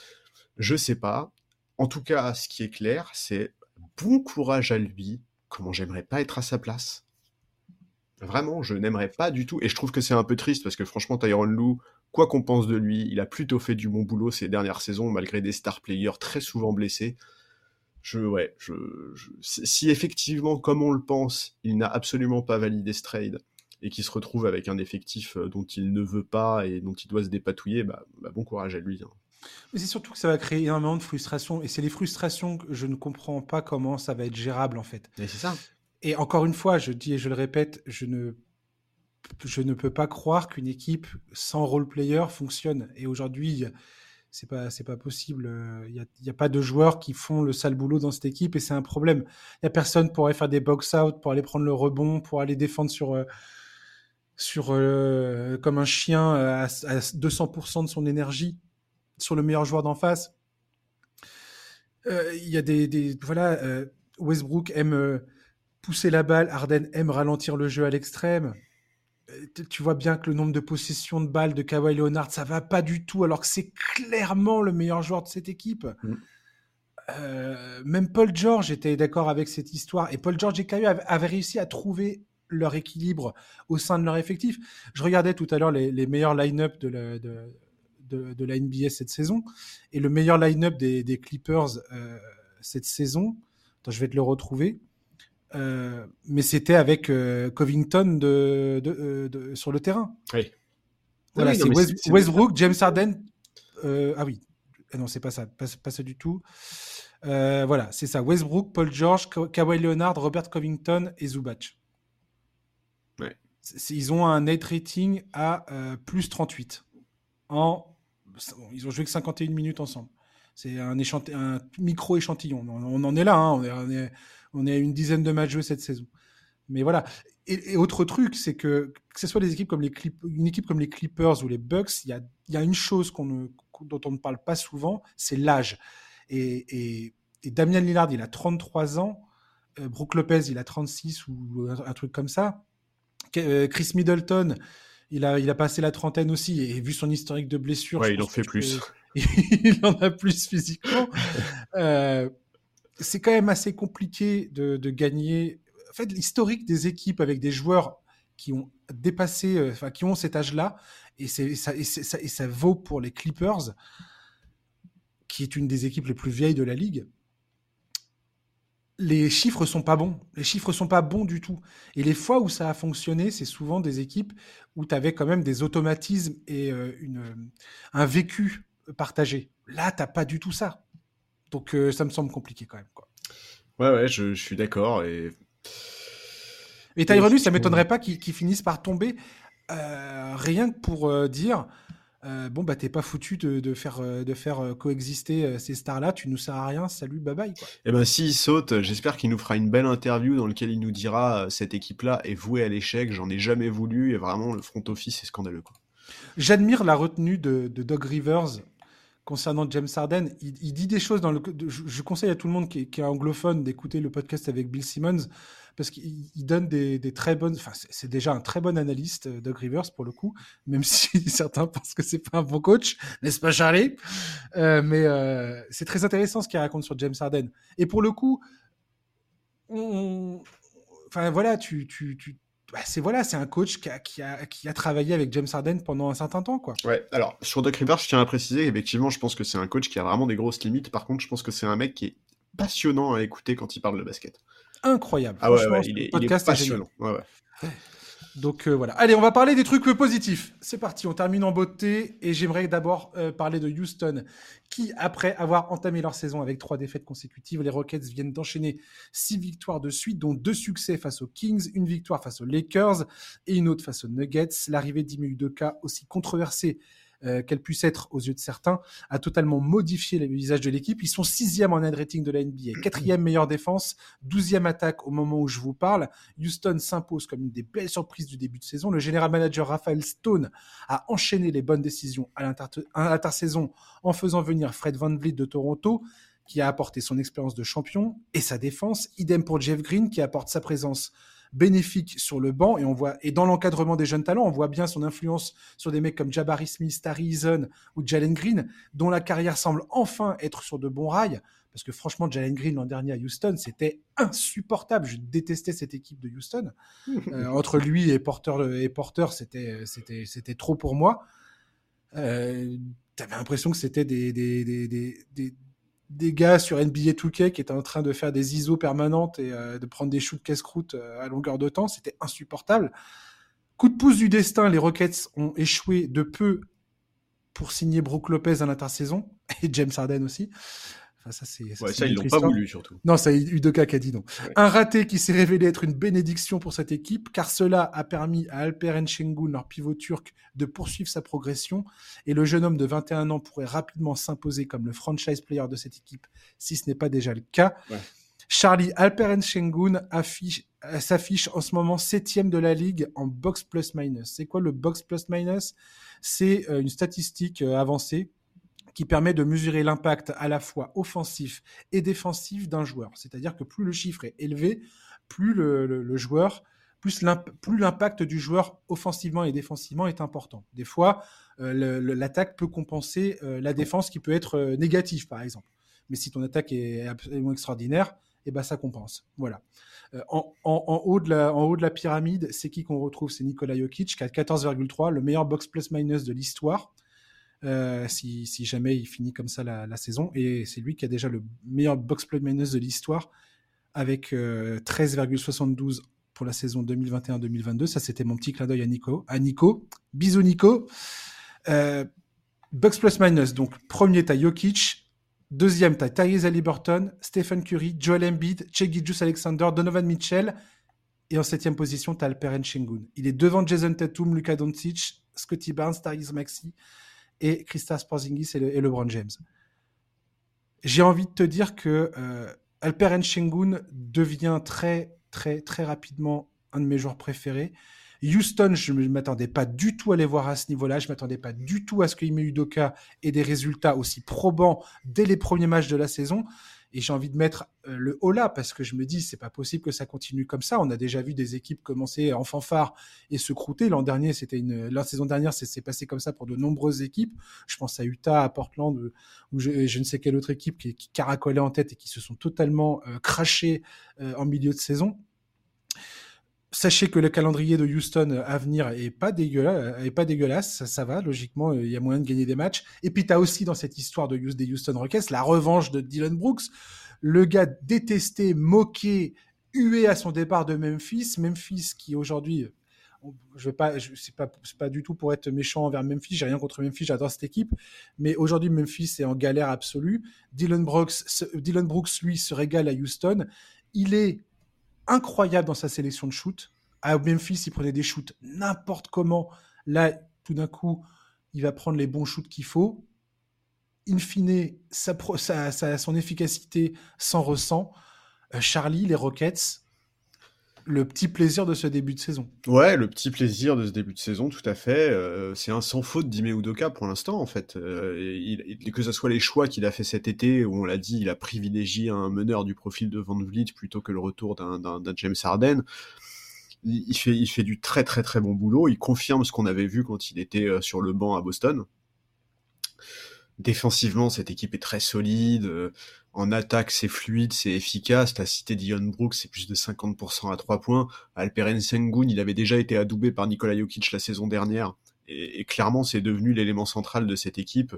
je sais pas. En tout cas, ce qui est clair, c'est bon courage à lui. Comment j'aimerais pas être à sa place. Vraiment, je n'aimerais pas du tout. Et je trouve que c'est un peu triste parce que franchement, Tyron Lou, quoi qu'on pense de lui, il a plutôt fait du bon boulot ces dernières saisons, malgré des star players très souvent blessés. Je, ouais, je, si effectivement, comme on le pense, il n'a absolument pas validé ce trade et qu'il se retrouve avec un effectif euh, dont il ne veut pas et dont il doit se dépatouiller, bah, bah bon courage à lui. Hein. Mais c'est surtout que ça va créer énormément de frustration. Et c'est les frustrations que je ne comprends pas comment ça va être gérable, en fait. Et c'est ça. Et encore une fois, je dis et je le répète, je ne, je ne peux pas croire qu'une équipe sans role-player fonctionne. Et aujourd'hui, c'est pas, c'est pas possible. Il n'y a, pas de joueurs qui font le sale boulot dans cette équipe et c'est un problème. Il n'y a personne pour aller faire des box-out, pour aller prendre le rebond, pour aller défendre sur, euh, sur euh, comme un chien à, à 200% de son énergie sur le meilleur joueur d'en face. Euh, il y a des, voilà, euh, Westbrook aime euh, pousser la balle, Harden aime ralentir le jeu à l'extrême. Tu vois bien que le nombre de possessions de balles de Kawhi Leonard, ça va pas du tout, alors que c'est clairement le meilleur joueur de cette équipe. Mm. même Paul George était d'accord avec cette histoire, et Paul George et Kawhi avaient, réussi à trouver leur équilibre au sein de leur effectif. Je regardais tout à l'heure les, meilleurs line-up de, de, de, la NBA cette saison. Et le meilleur line-up des, Clippers euh, cette saison, je vais te le retrouver. Euh, mais c'était avec euh, Covington de, sur le terrain. Oui. Voilà, c'est Westbrook, James Harden. ah oui, ah non, c'est pas ça, pas, ça du tout. voilà, c'est ça. Westbrook, Paul George, Kawhi Leonard, Robert Covington et Zubac. Ouais. Ils ont un net rating à plus 38 en ils ont joué que 51 minutes ensemble. C'est un, un micro-échantillon. On, en est là, hein. on, est, on, est, à une dizaine de matchs joués cette saison. Mais voilà. Et, autre truc, c'est que que ce soit des équipes comme les une équipe comme les Clippers ou les Bucks, il y a, y a, une chose dont on ne parle pas souvent, c'est l'âge. Et, et, Damien Lillard, il a 33 ans. Euh, Brook Lopez, il a 36 ou un, un truc comme ça. Euh, Chris Middleton, il a, il a passé la trentaine aussi, et vu son historique de blessures. Ouais, il en fait plus. il en a plus physiquement. euh, c'est quand même assez compliqué de, de gagner. En fait, l'historique des équipes avec des joueurs qui ont dépassé, enfin, qui ont cet âge-là, et, c'est, ça, et, ça, et ça vaut pour les Clippers, qui est une des équipes les plus vieilles de la ligue les chiffres sont pas bons. Les chiffres sont pas bons du tout. Et les fois où ça a fonctionné, c'est souvent des équipes où tu avais quand même des automatismes et euh, une, un vécu partagé. Là, t'as pas du tout ça. Donc euh, ça me semble compliqué quand même. Quoi. Ouais, ouais, je, suis d'accord. Et, et Tyrone, ça m'étonnerait pas qu'ils finissent par tomber euh, rien que pour dire euh, bon bah t'es pas foutu de, faire de faire euh, euh, coexister ces stars là tu nous sers à rien. Salut bye bye quoi. et eh ben s'il saute j'espère qu'il nous fera une belle interview dans laquelle il nous dira cette équipe là est vouée à l'échec. J'en ai jamais voulu. Et vraiment le front office est scandaleux quoi. J'admire la retenue de, de Doug Rivers concernant James Harden, il, dit des choses dans le. Je, conseille à tout le monde qui est, anglophone d'écouter le podcast avec Bill Simmons parce qu'il donne des, très bonnes. Enfin, c'est déjà un très bon analyste, euh, Doug Rivers pour le coup, même si certains pensent que c'est pas un bon coach, n'est-ce pas, Charlie? Euh, Mais euh, c'est très intéressant ce qu'il raconte sur James Harden. Et pour le coup, enfin voilà, tu, tu, tu bah, c'est voilà, c'est un coach qui a, qui, a, qui a, travaillé avec James Harden pendant un certain temps, quoi. Ouais. Alors sur Doc Rivers, je tiens à préciser, effectivement, je pense que c'est un coach qui a vraiment des grosses limites. Par contre, je pense que c'est un mec qui est passionnant à écouter quand il parle de basket. Incroyable. Ah ouais, ouais il, est, il, est, passionnant. Ouais. Donc euh, voilà. Allez, on va parler des trucs positifs. C'est parti, on termine en beauté. Et j'aimerais d'abord euh, parler de Houston, qui, après avoir entamé leur saison avec trois défaites consécutives, les Rockets viennent d'enchaîner six victoires de suite, dont deux succès face aux Kings, une victoire face aux Lakers et une autre face aux Nuggets. L'arrivée d'Ime cas aussi controversée euh, qu'elle puisse être aux yeux de certains, a totalement modifié le visage de l'équipe. Ils sont sixième en net rating de la NBA, quatrième meilleure défense, douzième attaque au moment où je vous parle. Houston s'impose comme une des belles surprises du début de saison. Le général manager Raphaël Stone a enchaîné les bonnes décisions à l'intersaison en faisant venir Fred Van Vliet de Toronto qui a apporté son expérience de champion et sa défense. Idem pour Jeff Green qui apporte sa présence bénéfique sur le banc et on voit et dans l'encadrement des jeunes talents, on voit bien son influence sur des mecs comme Jabari Smith, Tari Eason ou Jalen Green, dont la carrière semble enfin être sur de bons rails. Parce que franchement, Jalen Green l'an dernier à Houston, c'était insupportable. Je détestais cette équipe de Houston. Euh, entre lui et Porter, et Porter, c'était c'était c'était trop pour moi. Euh, T'avais l'impression que c'était des, des, des, des, des gars sur NBA 2K qui étaient en train de faire des ISO permanentes et euh, de prendre des shoots casse-croûte euh, à longueur de temps. C'était insupportable. Coup de pouce du destin, les Rockets ont échoué de peu pour signer Brook Lopez à l'intersaison et James Harden aussi ça, c'est, ça, ils l'ont pas voulu, surtout. Non, ça, Udoka qui a dit non. Un raté qui s'est révélé être une bénédiction pour cette équipe, car cela a permis à Alperen Şengün, leur pivot turc, de poursuivre sa progression, et le jeune homme de 21 ans pourrait rapidement s'imposer comme le franchise player de cette équipe, si ce n'est pas déjà le cas. Charlie Alperen affiche, euh, s'affiche en ce moment septième de la ligue en box plus minus. C'est quoi le box plus minus? C'est euh, une statistique euh, avancée qui permet de mesurer l'impact à la fois offensif et défensif d'un joueur. C'est-à-dire que plus le chiffre est élevé, plus le, joueur, plus l'impact du joueur offensivement et défensivement est important. Des fois, euh, l'attaque peut compenser euh, la défense qui peut être euh, négative, par exemple. Mais si ton attaque est absolument extraordinaire, eh ben ça compense. Voilà. En, haut de la, en haut de la pyramide, c'est qui qu'on retrouve? C'est Nikola Jokic qui a 14,3, le meilleur box plus minus de l'histoire. Euh, si, jamais il finit comme ça la, saison. Et c'est lui qui a déjà le meilleur box play minus de l'histoire avec 13,72 euh, pour la saison 2021-2022. Ça, c'était mon petit clin d'œil à Nico. À Nico. Bisous, Nico. Euh, box plus minus. Donc, premier, t'as Jokic. Deuxième, t'as Tyrese Halliburton, Stephen Curry, Joel Embiid, Juice Alexander, Donovan Mitchell. Et en septième position, t'as Alperen Shingun. Il est devant Jason Tatum, Luka Doncic, Scotty Barnes, Tyrese Maxi et Christas Porzingis et, LeBron James. J'ai envie de te dire que euh, Alperen devient très, très, très rapidement un de mes joueurs préférés. Houston, je ne m'attendais pas du tout à les voir à ce niveau-là. Je ne m'attendais pas du tout à ce que Ime Udoka ait des résultats aussi probants dès les premiers matchs de la saison. Et j'ai envie de mettre euh, le haut là parce que je me dis c'est pas possible que ça continue comme ça. On a déjà vu des équipes commencer en fanfare et se croûter. L'an dernier, c'était une, la saison dernière, c'est passé comme ça pour de nombreuses équipes. Je pense à Utah, à Portland, euh, ou je, ne sais quelle autre équipe qui, qui, caracolait en tête et qui se sont totalement euh, crachés en milieu de saison. Sachez que le calendrier de Houston à venir est pas dégueulasse, ça, va, logiquement, il y a moyen de gagner des matchs. Et puis tu as aussi dans cette histoire de des Houston Rockets la revanche de Dylan Brooks, le gars détesté, moqué, hué à son départ de Memphis, Memphis qui aujourd'hui je vais pas, c'est pas, pas du tout pour être méchant envers Memphis. J'ai rien contre Memphis, j'adore cette équipe. Mais aujourd'hui, Memphis est en galère absolue. Dylan Brooks, Dylan Brooks, lui, se régale à Houston. Il est incroyable dans sa sélection de shoot. À Memphis, il prenait des shoots n'importe comment. Là, tout d'un coup, il va prendre les bons shoots qu'il faut. In fine, sa, son efficacité s'en ressent. Euh, Charlie, les Rockets, le petit plaisir de ce début de saison. Ouais, le petit plaisir de ce début de saison, tout à fait. Euh, c'est un sans faute d'Ime Udoka pour l'instant, en fait. Euh, que ce soit les choix qu'il a fait cet été, où on l'a dit, il a privilégié un meneur du profil de Van Vliet plutôt que le retour d'un James Harden. Il, fait, il fait du très très très bon boulot. Il confirme ce qu'on avait vu quand il était euh, sur le banc à Boston. Défensivement, cette équipe est très solide. En attaque, c'est fluide, c'est efficace. T'as cité Dion Brooks, c'est plus de 50% à 3 points. Alperen Sengun, il avait déjà été adoubé par Nikola Jokic la saison dernière. Et, clairement, c'est devenu l'élément central de cette équipe.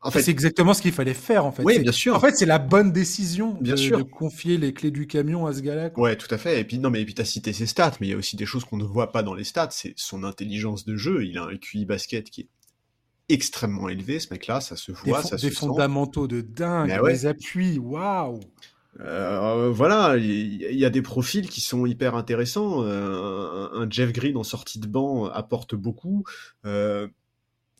En fait, c'est exactement ce qu'il fallait faire, en fait. Oui, bien sûr. En fait, c'est la bonne décision bien de, sûr. de confier les clés du camion à ce gars-là. Ouais, tout à fait. Et puis, non, mais puis t'as cité ses stats, mais il y a aussi des choses qu'on ne voit pas dans les stats. C'est son intelligence de jeu. Il a un QI basket qui est extrêmement élevé, ce mec-là, ça se voit, des ça se Des fondamentaux de dingue, des appuis, waouh euh, voilà, il y, a des profils qui sont hyper intéressants. Euh, un, Jeff Green en sortie de banc apporte beaucoup. Euh,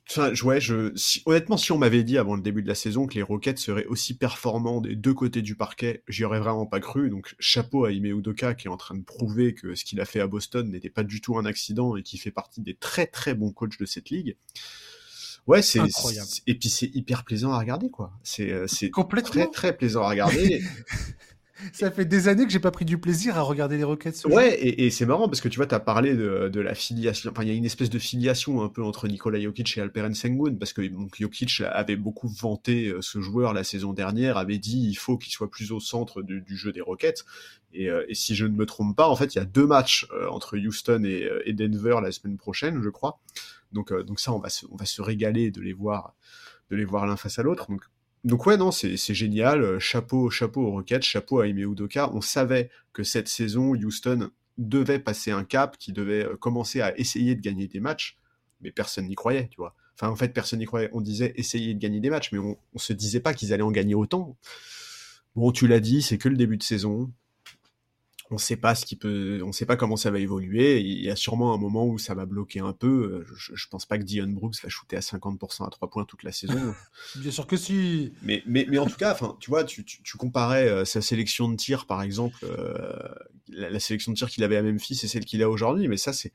enfin, ouais, je, honnêtement, si on m'avait dit avant le début de la saison que les Rockets seraient aussi performants des deux côtés du parquet, j'y aurais vraiment pas cru. Donc, chapeau à Ime Udoka qui est en train de prouver que ce qu'il a fait à Boston n'était pas du tout un accident et qui fait partie des très très bons coachs de cette ligue. Ouais, c'est incroyable. Et puis c'est hyper plaisant à regarder, quoi. C'est euh, c'est très très plaisant à regarder. Ça fait des années que j'ai pas pris du plaisir à regarder les Rockets. Ouais, et, et c'est marrant parce que tu vois, tu as parlé de, de, la filiation. Enfin, il y a une espèce de filiation un peu entre Nikola Jokic et Alperen Sengun parce que donc, Jokic avait beaucoup vanté euh, ce joueur la saison dernière, avait dit il faut qu'il soit plus au centre du, du jeu des Rockets. Et, euh, et, si je ne me trompe pas, en fait, il y a deux matchs entre Houston et, et Denver la semaine prochaine, je crois. Donc, euh, donc ça, on va, se, on va se régaler de les voir, de les voir l'un face à l'autre. Donc, donc ouais, non, c'est génial. Euh, chapeau, chapeau aux Rockets, chapeau à Ime Udoka. On savait que cette saison, Houston devait passer un cap, qui devait euh, commencer à essayer de gagner des matchs, mais personne n'y croyait, tu vois. Enfin, en fait, personne n'y croyait. On disait essayer de gagner des matchs, mais on, on se disait pas qu'ils allaient en gagner autant. Bon, tu l'as dit, c'est que le début de saison on sait pas ce qui peut, on sait pas comment ça va évoluer. Il y a sûrement un moment où ça va bloquer un peu. Je, je pense pas que Dion Brooks va shooter à 50% à 3 points toute la saison. Bien sûr que si. Mais, mais, mais en tout cas, enfin, tu vois, tu, tu, comparais euh, sa sélection de tir, par exemple, euh, la, sélection de tir qu'il avait à Memphis et celle qu'il a aujourd'hui. Mais ça, c'est,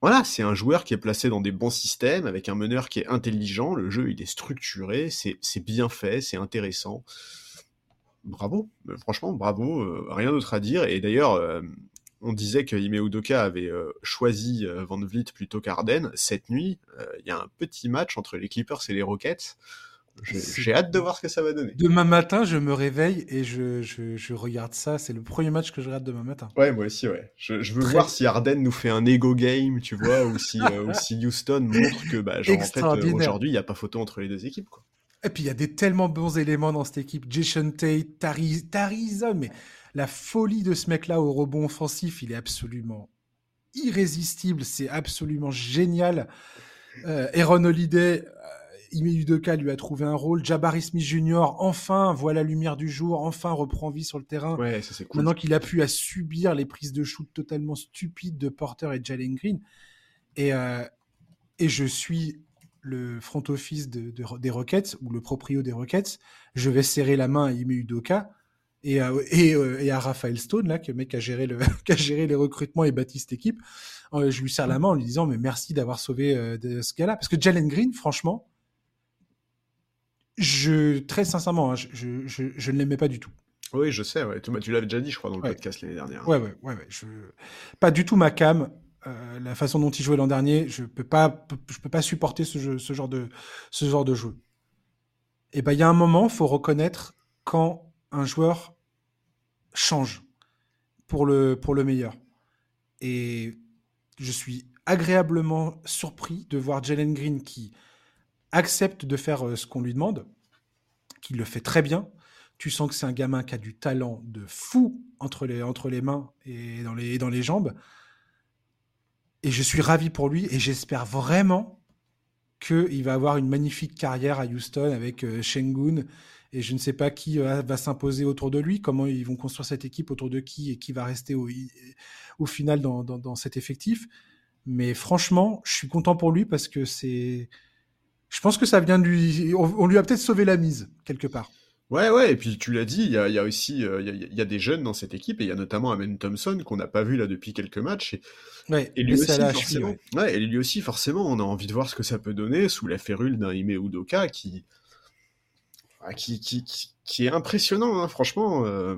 voilà, c'est un joueur qui est placé dans des bons systèmes avec un meneur qui est intelligent. Le jeu, il est structuré, c'est, c'est bien fait, c'est intéressant bravo, euh, franchement, bravo, euh, rien d'autre à dire. Et d'ailleurs, euh, on disait que Ime Udoka avait choisi Van Vliet plutôt qu'Arden. Cette nuit, il y a un petit match entre les Clippers et les Rockets. J'ai hâte de voir ce que ça va donner. Demain matin, je me réveille et je, je, regarde ça. C'est le premier match que je regarde demain matin. Ouais, moi aussi, ouais. Je, veux voir si Arden nous fait un ego game, tu vois, ou si, Houston montre que, bah, genre, en fait, aujourd'hui, il n'y a pas photo entre les deux équipes, quoi. Et puis il y a des tellement bons éléments dans cette équipe. Jason Tate, Tarizon, mais la folie de ce mec-là au rebond offensif, il est absolument irrésistible. C'est absolument génial. Euh, Aaron Holiday, euh, Ime Udoka lui a trouvé un rôle. Jabari Smith Jr. enfin voit la lumière du jour, enfin reprend vie sur le terrain. Ouais, ça c'est cool. Maintenant qu'il a pu à subir les prises de shoot totalement stupides de Porter et Jalen Green. Et, euh, et je suis le front office de, des Rockets ou le proprio des Rockets, je vais serrer la main à Ime Udoka et à, et, euh, et à Raphaël Stone, là, que mec a géré, le, qui a géré les recrutements et bâti cette équipe. Euh, je lui serre la main en lui disant, mais merci d'avoir sauvé euh, ce gars-là. Parce que Jalen Green, franchement, je, très sincèrement, hein, je, je, je, ne l'aimais pas du tout. Oui, je sais, ouais. tu, tu l'avais déjà dit, je crois, dans le podcast l'année dernière. Ouais, ouais, ouais, ouais. Je... Pas du tout ma cam. Euh, la façon dont il jouait l'an dernier, je peux pas, je peux pas supporter ce, ce genre de, ce genre de jeu. Et ben, il y a un moment, faut reconnaître quand un joueur change pour le, pour le meilleur. Et je suis agréablement surpris de voir Jalen Green qui accepte de faire euh, ce qu'on lui demande, qui le fait très bien. Tu sens que c'est un gamin qui a du talent de fou entre les, entre les mains et dans les, dans les jambes. Et je suis ravi pour lui et j'espère vraiment qu'il va avoir une magnifique carrière à Houston avec euh, Shengun et je ne sais pas qui euh, va s'imposer autour de lui, comment ils vont construire cette équipe autour de qui et qui va rester au, final dans, cet effectif. Mais franchement, je suis content pour lui parce que c'est. Je pense que ça vient de lui. On, lui a peut-être sauvé la mise, quelque part. Ouais, ouais, et puis tu l'as dit, il y a, y a, aussi euh, y, y, a des jeunes dans cette équipe, et il y a notamment Amen Thompson qu'on n'a pas vu là depuis quelques matchs. Et, ouais, et lui, aussi, forcément, ouais. et lui aussi, forcément, on a envie de voir ce que ça peut donner sous la férule d'un Ime Udoka qui, qui, qui, qui, est impressionnant, hein, franchement. Euh...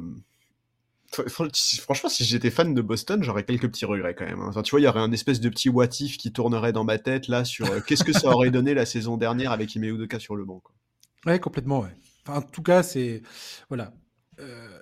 Franchement, si j'étais fan de Boston, j'aurais quelques petits regrets quand même. Hein. Enfin, tu vois, il y aurait un espèce de petit what if qui tournerait dans ma tête là sur euh, qu'est-ce que ça aurait donné la saison dernière avec Ime Udoka sur le banc. Quoi. Ouais, complètement, ouais. En tout cas, c'est. Voilà. Euh,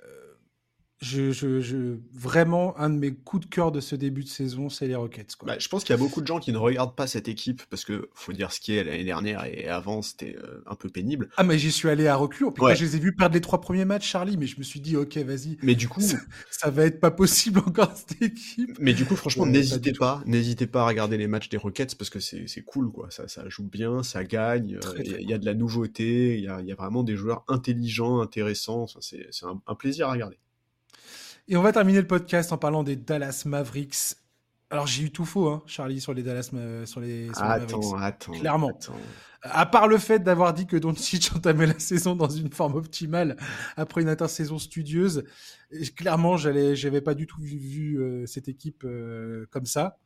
je, je, je, vraiment, un de mes coups de cœur de ce début de saison, c'est les Rockets. Quoi. Bah, je pense qu'il y a beaucoup de gens qui ne regardent pas cette équipe parce que faut dire ce qui est l'année dernière et avant, c'était euh, un peu pénible. Ah, mais j'y suis allé à reculons. Puis ouais. je les ai vus perdre les trois premiers matchs, Charlie, mais je me suis dit, ok, vas-y. Mais du coup, ça, ça, va être pas possible encore cette équipe. Mais du coup, franchement, ouais, n'hésitez pas, n'hésitez pas à regarder les matchs des Rockets parce que c'est cool, quoi. Ça, ça joue bien, ça gagne. Il euh, y, y, a de la nouveauté, il y a, y a, vraiment des joueurs intelligents, intéressants. Enfin, c'est un, un plaisir à regarder. Et on va terminer le podcast en parlant des Dallas Mavericks. Alors j'ai eu tout faux, hein, Charlie, sur les Dallas, euh, sur les, sur attends, les Mavericks. Attends, Clairement. Attends. À part le fait d'avoir dit que Doncic entamait la saison dans une forme optimale après une intersaison studieuse, clairement, j'allais, j'avais pas du tout vu, vu euh, cette équipe euh, comme ça.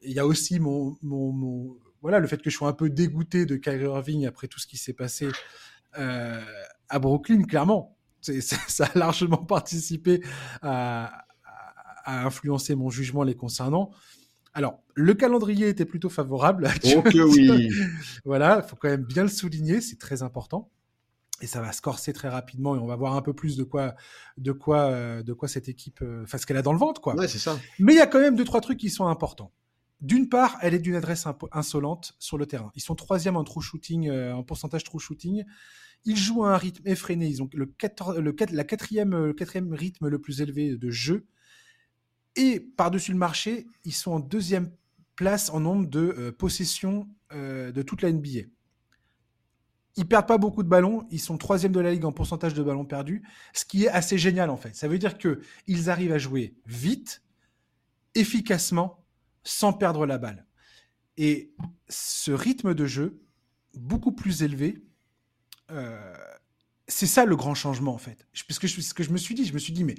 Il y a aussi mon, mon, mon, voilà, le fait que je sois un peu dégoûté de Kyrie Irving après tout ce qui s'est passé euh, à Brooklyn, clairement ça a largement participé à, à, influencer mon jugement les concernant. Alors, le calendrier était plutôt favorable. Que oui. voilà, il faut quand même bien le souligner, c'est très important. Et ça va se corser très rapidement et on va voir un peu plus de quoi, de quoi, de quoi cette équipe, enfin ce qu'elle a dans le ventre, quoi. Ouais, c'est ça. Mais il y a quand même deux trois trucs qui sont importants. D'une part, elle est d'une adresse insolente sur le terrain. Ils sont troisième en true shooting, euh, en pourcentage true shooting. Ils jouent à un rythme effréné. Ils ont le, 14, le, la quatrième, quatrième rythme le plus élevé de jeu. Et par-dessus le marché, ils sont en deuxième place en nombre de euh, possessions euh, de toute la NBA. Ils perdent pas beaucoup de ballons. Ils sont troisième de la ligue en pourcentage de ballons perdus, ce qui est assez génial en fait. Ça veut dire que ils arrivent à jouer vite, efficacement, sans perdre la balle. Et ce rythme de jeu, beaucoup plus élevé, c'est ça le grand changement en fait. Parce que je, ce que je me suis dit, je me suis dit, mais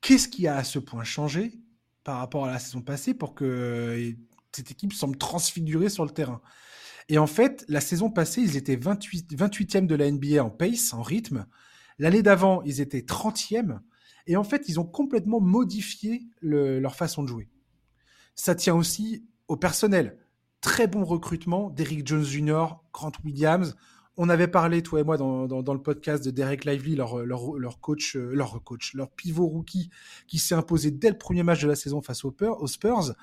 qu'est-ce qui a à ce point changé par rapport à la saison passée pour que cette équipe semble transfigurée sur le terrain? Et en fait, la saison passée, ils étaient 28, 28e de la NBA en pace, en rythme. L'année d'avant, ils étaient 30e. Et en fait, ils ont complètement modifié le, leur façon de jouer. Ça tient aussi au personnel. Très bon recrutement d'Eric Jones Jr., Grant Williams on avait parlé, toi et moi, dans, le podcast de Derek Lively, euh, leur coach, leur pivot rookie, qui s'est imposé dès le premier match de la saison face aux, Spurs.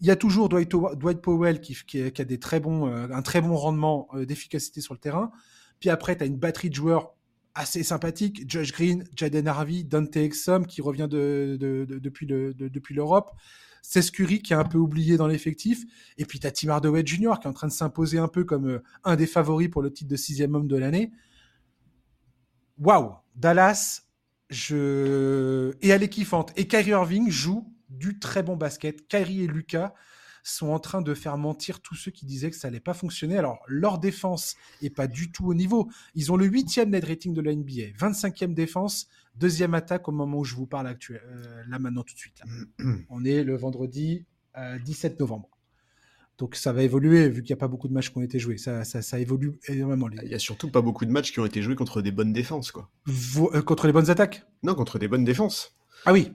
Il y a toujours Dwight, Powell qui, a euh, un très bon rendement euh, d'efficacité sur le terrain. Puis après, tu as une batterie de joueurs assez sympathiques. Josh Green, Jaden Harvey, Dante Exum qui revient de, de, de, depuis l'Europe. Le, Curry qui est un peu oublié dans l'effectif. Et puis, tu as Tim Hardaway Jr. qui est en train de s'imposer un peu comme euh, un des favoris pour le titre de sixième homme de l'année. Waouh Dallas. Et elle est. Et Kyrie Irving joue du très bon basket. Kyrie et Lucas sont en train de faire mentir tous ceux qui disaient que ça allait pas fonctionner. Alors, leur défense est pas du tout au niveau. Ils ont le huitième net rating de la NBA, 25e défense, deuxième attaque au moment où je vous parle actuel, euh, là maintenant tout de suite. Là. On est le vendredi euh, 17 novembre. Donc ça va évoluer vu qu'il n'y a pas beaucoup de matchs qui ont été joués. Ça, ça, ça évolue énormément. Il n'y a surtout pas beaucoup de matchs qui ont été joués contre des bonnes défenses, quoi. Euh, contre les bonnes attaques? Non, contre des bonnes défenses. Ah oui.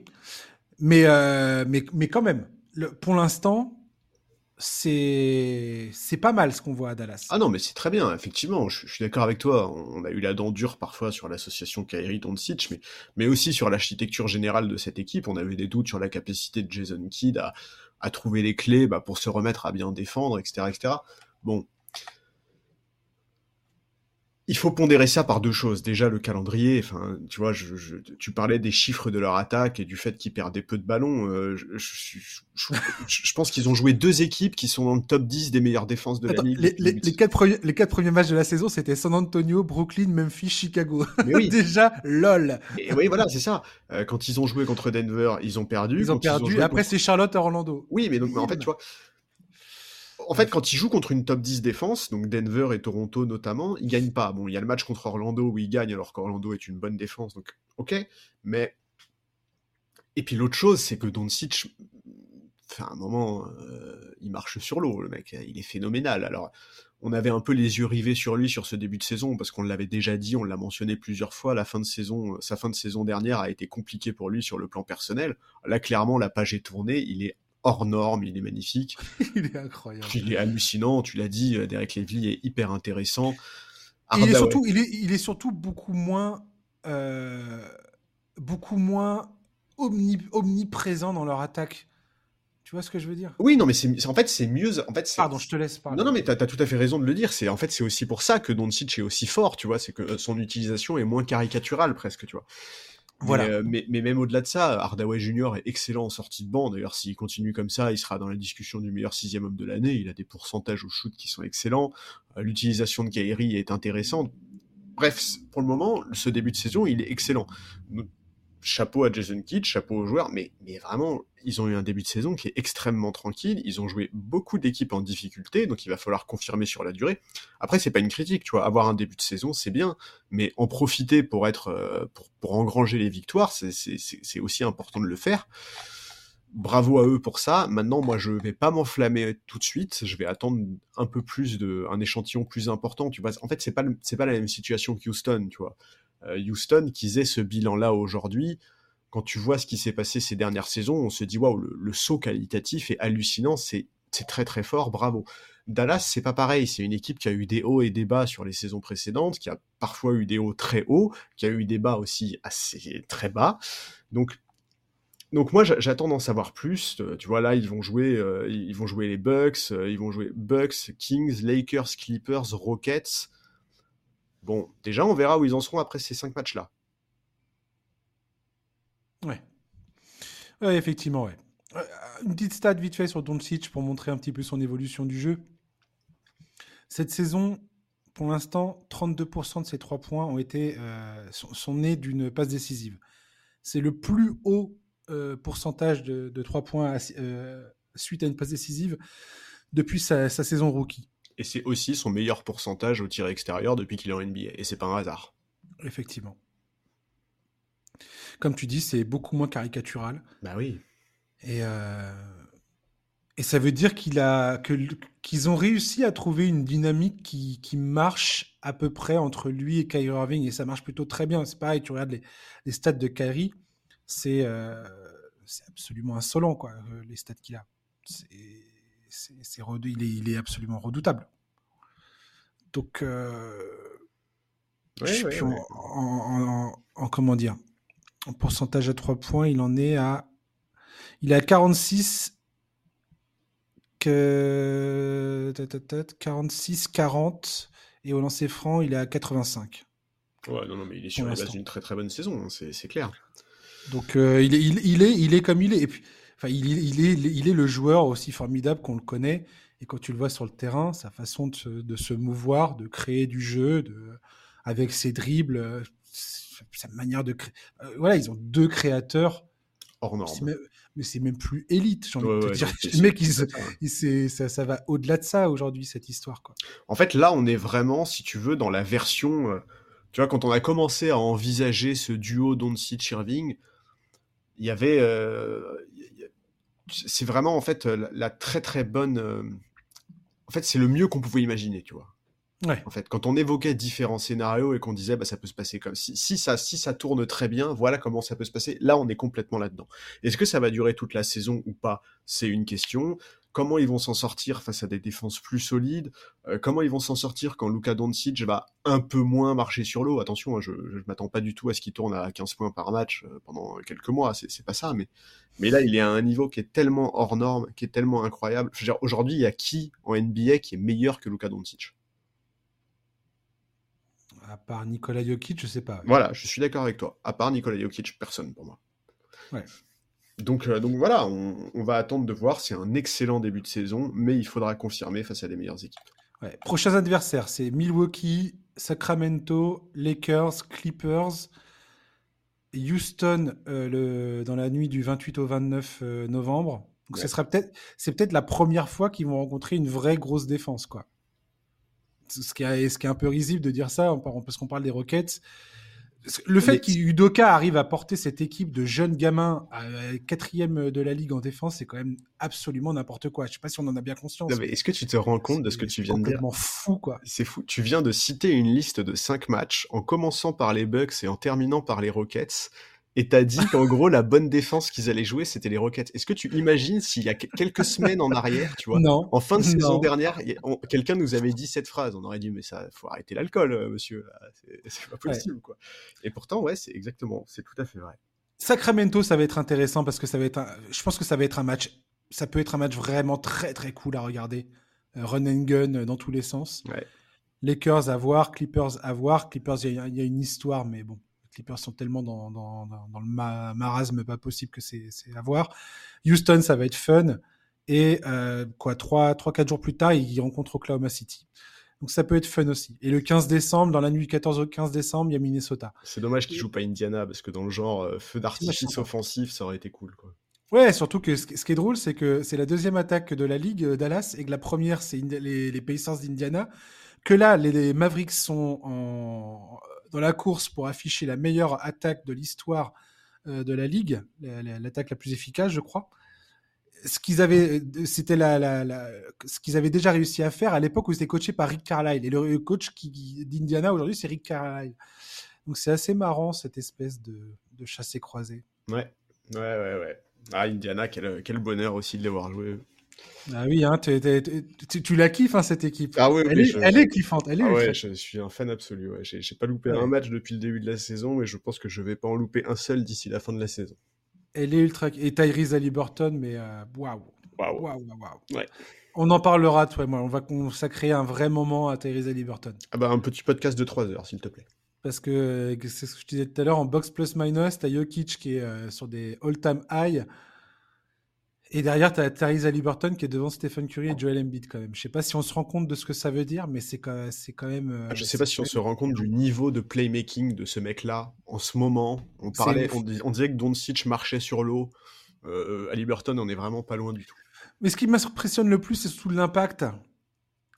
Mais, euh, mais, mais quand même, le, pour l'instant, c'est pas mal ce qu'on voit à Dallas. Ah non, mais c'est très bien, effectivement. Je, suis d'accord avec toi. On a eu la dent dure parfois sur l'association Kyrie Doncic, mais mais aussi sur l'architecture générale de cette équipe. On avait des doutes sur la capacité de Jason Kidd à, à trouver les clés bah, pour se remettre à bien défendre, etc., etc. Bon, il faut pondérer ça par deux choses. Déjà, le calendrier. Enfin, tu vois, je, tu parlais des chiffres de leur attaque et du fait qu'ils perdaient peu de ballons. Euh, je, pense qu'ils ont joué deux équipes qui sont dans le top 10 des meilleures défenses de la ligue. Les, les, quatre premiers, les quatre premiers matchs de la saison, c'était San Antonio, Brooklyn, Memphis, Chicago. Oui. Déjà, lol. Et oui, voilà, c'est ça. Euh, quand ils ont joué contre Denver, ils ont perdu. Ils ont perdu. Après, c'est Charlotte à Orlando. Oui, mais donc, en fait, tu vois en fait, quand ils jouent contre une top 10 défense, donc Denver et Toronto notamment, ils gagnent pas. Bon, il y a le match contre Orlando où ils gagnent alors qu'Orlando est une bonne défense, donc ok. Mais et puis l'autre chose, c'est que Doncic, enfin, un moment, euh, il marche sur l'eau, le mec. Il est phénoménal. Alors, on avait un peu les yeux rivés sur lui sur ce début de saison parce qu'on l'avait déjà dit, on l'a mentionné plusieurs fois. La fin de saison, sa fin de saison dernière a été compliquée pour lui sur le plan personnel. Là, clairement, la page est tournée. Il est hors norme, il est magnifique. il est incroyable. Il est hallucinant, tu l'as dit, euh, Derek Lively est hyper intéressant. il, est surtout, il, est, il est surtout beaucoup moins, euh, beaucoup moins omniprésent dans leur attaque. Tu vois ce que je veux dire? Oui, non, mais c'est en fait c'est mieux. En fait, Pardon, je te laisse parler. Non, non, mais t'as as tout à fait raison de le dire. C'est en fait c'est aussi pour ça que Doncic est aussi fort. Tu vois, c'est que son utilisation est moins caricaturale presque. Tu vois. Voilà. Euh, mais, mais, même au-delà de ça, Hardaway Junior est excellent en sortie de banc. D'ailleurs, s'il continue comme ça, il sera dans la discussion du meilleur sixième homme de l'année. Il a des pourcentages au shoot qui sont excellents. Euh, l'utilisation de Kyrie est intéressante. Bref, pour le moment, ce début de saison, il est excellent chapeau à Jason Kidd, chapeau aux joueurs, mais, vraiment, ils ont eu un début de saison qui est extrêmement tranquille. Ils ont joué beaucoup d'équipes en difficulté, donc il va falloir confirmer sur la durée. Après, c'est pas une critique, tu vois. Avoir un début de saison, c'est bien, mais en profiter pour euh, engranger les victoires, c'est aussi important de le faire. Bravo à eux pour ça. Maintenant, moi, je vais pas m'enflammer tout de suite. Je vais attendre un peu plus de, un échantillon plus important. Tu vois, en fait, c'est pas, c'est pas la même situation qu'Houston, tu vois. Euh, Houston qu'ils aient ce bilan-là aujourd'hui. Quand tu vois ce qui s'est passé ces dernières saisons, on se dit waouh, le, saut qualitatif est hallucinant, c'est très très fort, bravo. Dallas, c'est pas pareil, c'est une équipe qui a eu des hauts et des bas sur les saisons précédentes, qui a parfois eu des hauts très hauts, qui a eu des bas aussi assez très bas. Donc donc moi j'attends d'en savoir plus. Euh, tu vois là ils vont jouer, euh, ils vont jouer les Bucks, ils vont jouer Bucks, Kings, Lakers, Clippers, Rockets. Bon, déjà, on verra où ils en seront après ces cinq matchs-là. Ouais. ouais. effectivement, ouais. Euh, une petite stat vite fait sur Doncic pour montrer un petit peu son évolution du jeu. Cette saison, pour l'instant, 32% de ses trois points ont été, euh, sont, nés d'une passe décisive. C'est le plus haut euh, pourcentage de, trois points suite à une passe décisive depuis sa saison rookie et c'est aussi son meilleur pourcentage au tir extérieur depuis qu'il est en NBA, et c'est pas un hasard. Effectivement. Comme tu dis, c'est beaucoup moins caricatural. Bah oui. Et, euh, et ça veut dire qu'il a, que, qu'ils ont réussi à trouver une dynamique qui, qui, marche à peu près entre lui et Kyrie Irving, et ça marche plutôt très bien. C'est pareil, tu regardes les, les stats de Kyrie, c'est, euh, c'est absolument insolent, quoi, euh, les stats qu'il a. C'est c'est, il, est, il, est, absolument redoutable. Donc, euh, En, comment dire, en pourcentage à 3 points, il en est à, il est à 46 que 46 40 et au lancer franc, il est à 85. Ouais, non, non, mais il est sur la base d'une très très bonne saison, hein, c'est, clair. Donc euh, il, est, il, est, il est comme il est. Et puis, Enfin, il, il, est, il est le joueur aussi formidable qu'on le connaît. Et quand tu le vois sur le terrain, sa façon de se, de se mouvoir, de créer du jeu, de, avec ses dribbles, euh, sa manière de créer. Euh, voilà, ils ont deux créateurs. Hors norme. Mais c'est même plus élite, j'ai envie de te dire. Le mec, il, ça, ça, va au-delà de ça aujourd'hui, cette histoire. Quoi. En fait, là, on est vraiment, si tu veux, dans la version. Euh, tu vois, quand on a commencé à envisager ce duo Doncic-Irving, il y avait, c'est vraiment en fait la, très très bonne. Euh, en fait, c'est le mieux qu'on pouvait imaginer, tu vois. Ouais. En fait, quand on évoquait différents scénarios et qu'on disait bah ça peut se passer comme si, si ça si ça tourne très bien, voilà comment ça peut se passer. Là, on est complètement là-dedans. Est-ce que ça va durer toute la saison ou pas? C'est une question. Comment ils vont s'en sortir face à des défenses plus solides, euh, comment ils vont s'en sortir quand Luka Doncic va un peu moins marcher sur l'eau. Attention, hein, je ne m'attends pas du tout à ce qu'il tourne à 15 points par match euh, pendant quelques mois, c'est pas ça, mais, mais là, il est à un niveau qui est tellement hors norme, qui est tellement incroyable. Aujourd'hui, il y a qui en NBA qui est meilleur que Luka Doncic? À part Nikola Jokic, je sais pas. Voilà, je suis d'accord avec toi. À part Nikola Jokic, personne pour moi. Ouais. Donc, euh, donc voilà, on, va attendre de voir. C'est un excellent début de saison, mais il faudra confirmer face à des meilleures équipes. Prochains adversaires, c'est Milwaukee, Sacramento, Lakers, Clippers, Houston euh, le, dans la nuit du 28 au 29 euh, novembre. Donc sera peut-être, c'est peut-être la première fois qu'ils vont rencontrer une vraie grosse défense, quoi. Ce qui est, ce qui est un peu risible de dire ça, parce qu'on parle des Rockets. Le fait qu'Udoka arrive à porter cette équipe de jeunes gamins à quatrième de la ligue en défense, c'est quand même absolument n'importe quoi. Je sais pas si on en a bien conscience. Est-ce que tu te rends compte de ce que tu viens de dire C'est fou, quoi. C'est fou. Tu viens de citer une liste de cinq matchs en commençant par les Bucks et en terminant par les Rockets et t'as dit qu'en gros la bonne défense qu'ils allaient jouer c'était les Rockets. Est-ce que tu imagines s'il y a quelques semaines en arrière, tu vois, en fin de saison dernière, quelqu'un nous avait dit cette phrase, on aurait dit mais ça faut arrêter l'alcool euh, monsieur, c'est pas possible quoi. Et pourtant ouais, c'est exactement, c'est tout à fait vrai. Sacramento, ça va être intéressant parce que ça va être un... je pense que ça va être un match ça peut être un match vraiment très très cool à regarder. Euh, run and gun euh, dans tous les sens. Ouais. Lakers à voir, Clippers à voir. Clippers, il y, a une histoire, mais bon, Clippers sont tellement dans, dans, dans, le marasme pas possible que c'est à voir. Houston, ça va être fun. Et euh, quoi, 3-4 jours plus tard, ils rencontrent Oklahoma City. Donc ça peut être fun aussi. Et le 15 décembre, dans la nuit du 14 au 15 décembre, il y a Minnesota. C'est dommage qu'ils jouent pas Indiana, parce que dans le genre euh, feu d'artifice offensif, ça aurait été cool. Quoi. Ouais, surtout que ce qui est drôle, c'est que c'est la deuxième attaque de la ligue euh, Dallas et que la première, c'est les, les, Pacers d'Indiana. Que là, les Mavericks sont en, dans la course pour afficher la meilleure attaque de l'histoire euh, de la ligue, l'attaque la plus efficace, je crois. Ce qu'ils avaient, c'était ce qu'ils avaient déjà réussi à faire à l'époque où ils étaient coachés par Rick Carlisle. Et le coach d'Indiana aujourd'hui, c'est Rick Carlisle. Donc c'est assez marrant cette espèce de, de chassé-croisé. Ouais, ouais, ouais, ouais. Ah, Indiana, quel, quel bonheur aussi de les voir jouer. Ah oui, hein, tu la kiffes hein, cette équipe. Ah oui, elle, est, elle est kiffante. Elle est ah ouais, je suis un fan absolu. Ouais. J'ai pas loupé un match depuis le début de la saison, mais je pense que je vais pas en louper un seul d'ici la fin de la saison. Elle est ultra. Et Tyrese Halliburton, mais euh, waouh. Waouh. Waouh, waouh. On en parlera, toi et moi. On va consacrer un vrai moment à Tyrese Halliburton. Ah bah un petit podcast de 3 heures, s'il te plaît. Parce que c'est ce que je disais tout à l'heure, en box plus minus, t'as Jokic qui est euh, sur des all-time high. Et derrière, tu as Theresa Halliburton qui est devant Stephen Curry et Joel Embiid quand même. Je sais pas si on se rend compte de ce que ça veut dire, mais c'est quand, même. Euh, ah, je sais pas si on se rend compte du niveau de playmaking de ce mec-là en ce moment. On parlait, on, on, disait que Doncic marchait sur l'eau. Euh, on est vraiment pas loin du tout. Mais ce qui m'impressionne le plus, c'est surtout l'impact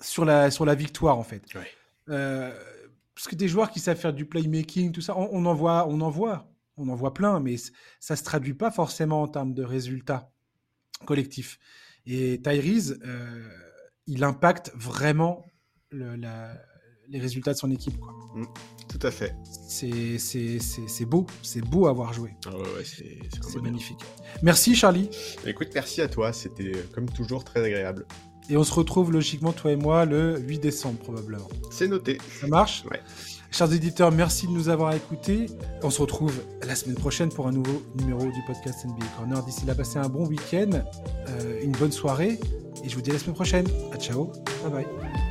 sur la, sur la victoire en fait. Euh, parce que des joueurs qui savent faire du playmaking, tout ça, on, on en voit, on en voit, on en voit plein, mais ça se traduit pas forcément en termes de résultats collectif. Et Tyrese, euh, il impacte vraiment les résultats de son équipe. Mm, tout à fait. C'est beau, c'est beau à voir jouer. Ah ouais, c'est magnifique. Merci Charlie. Écoute, merci à toi, c'était comme toujours très agréable. Et on se retrouve logiquement, toi et moi, le 8 décembre probablement. C'est noté. Ça marche? Ouais. Chers éditeurs, merci de nous avoir écoutés. On se retrouve la semaine prochaine pour un nouveau numéro du podcast NBA Corner. D'ici là, passez un bon week-end, euh, une bonne soirée, et je vous dis à la semaine prochaine. À ciao, bye bye.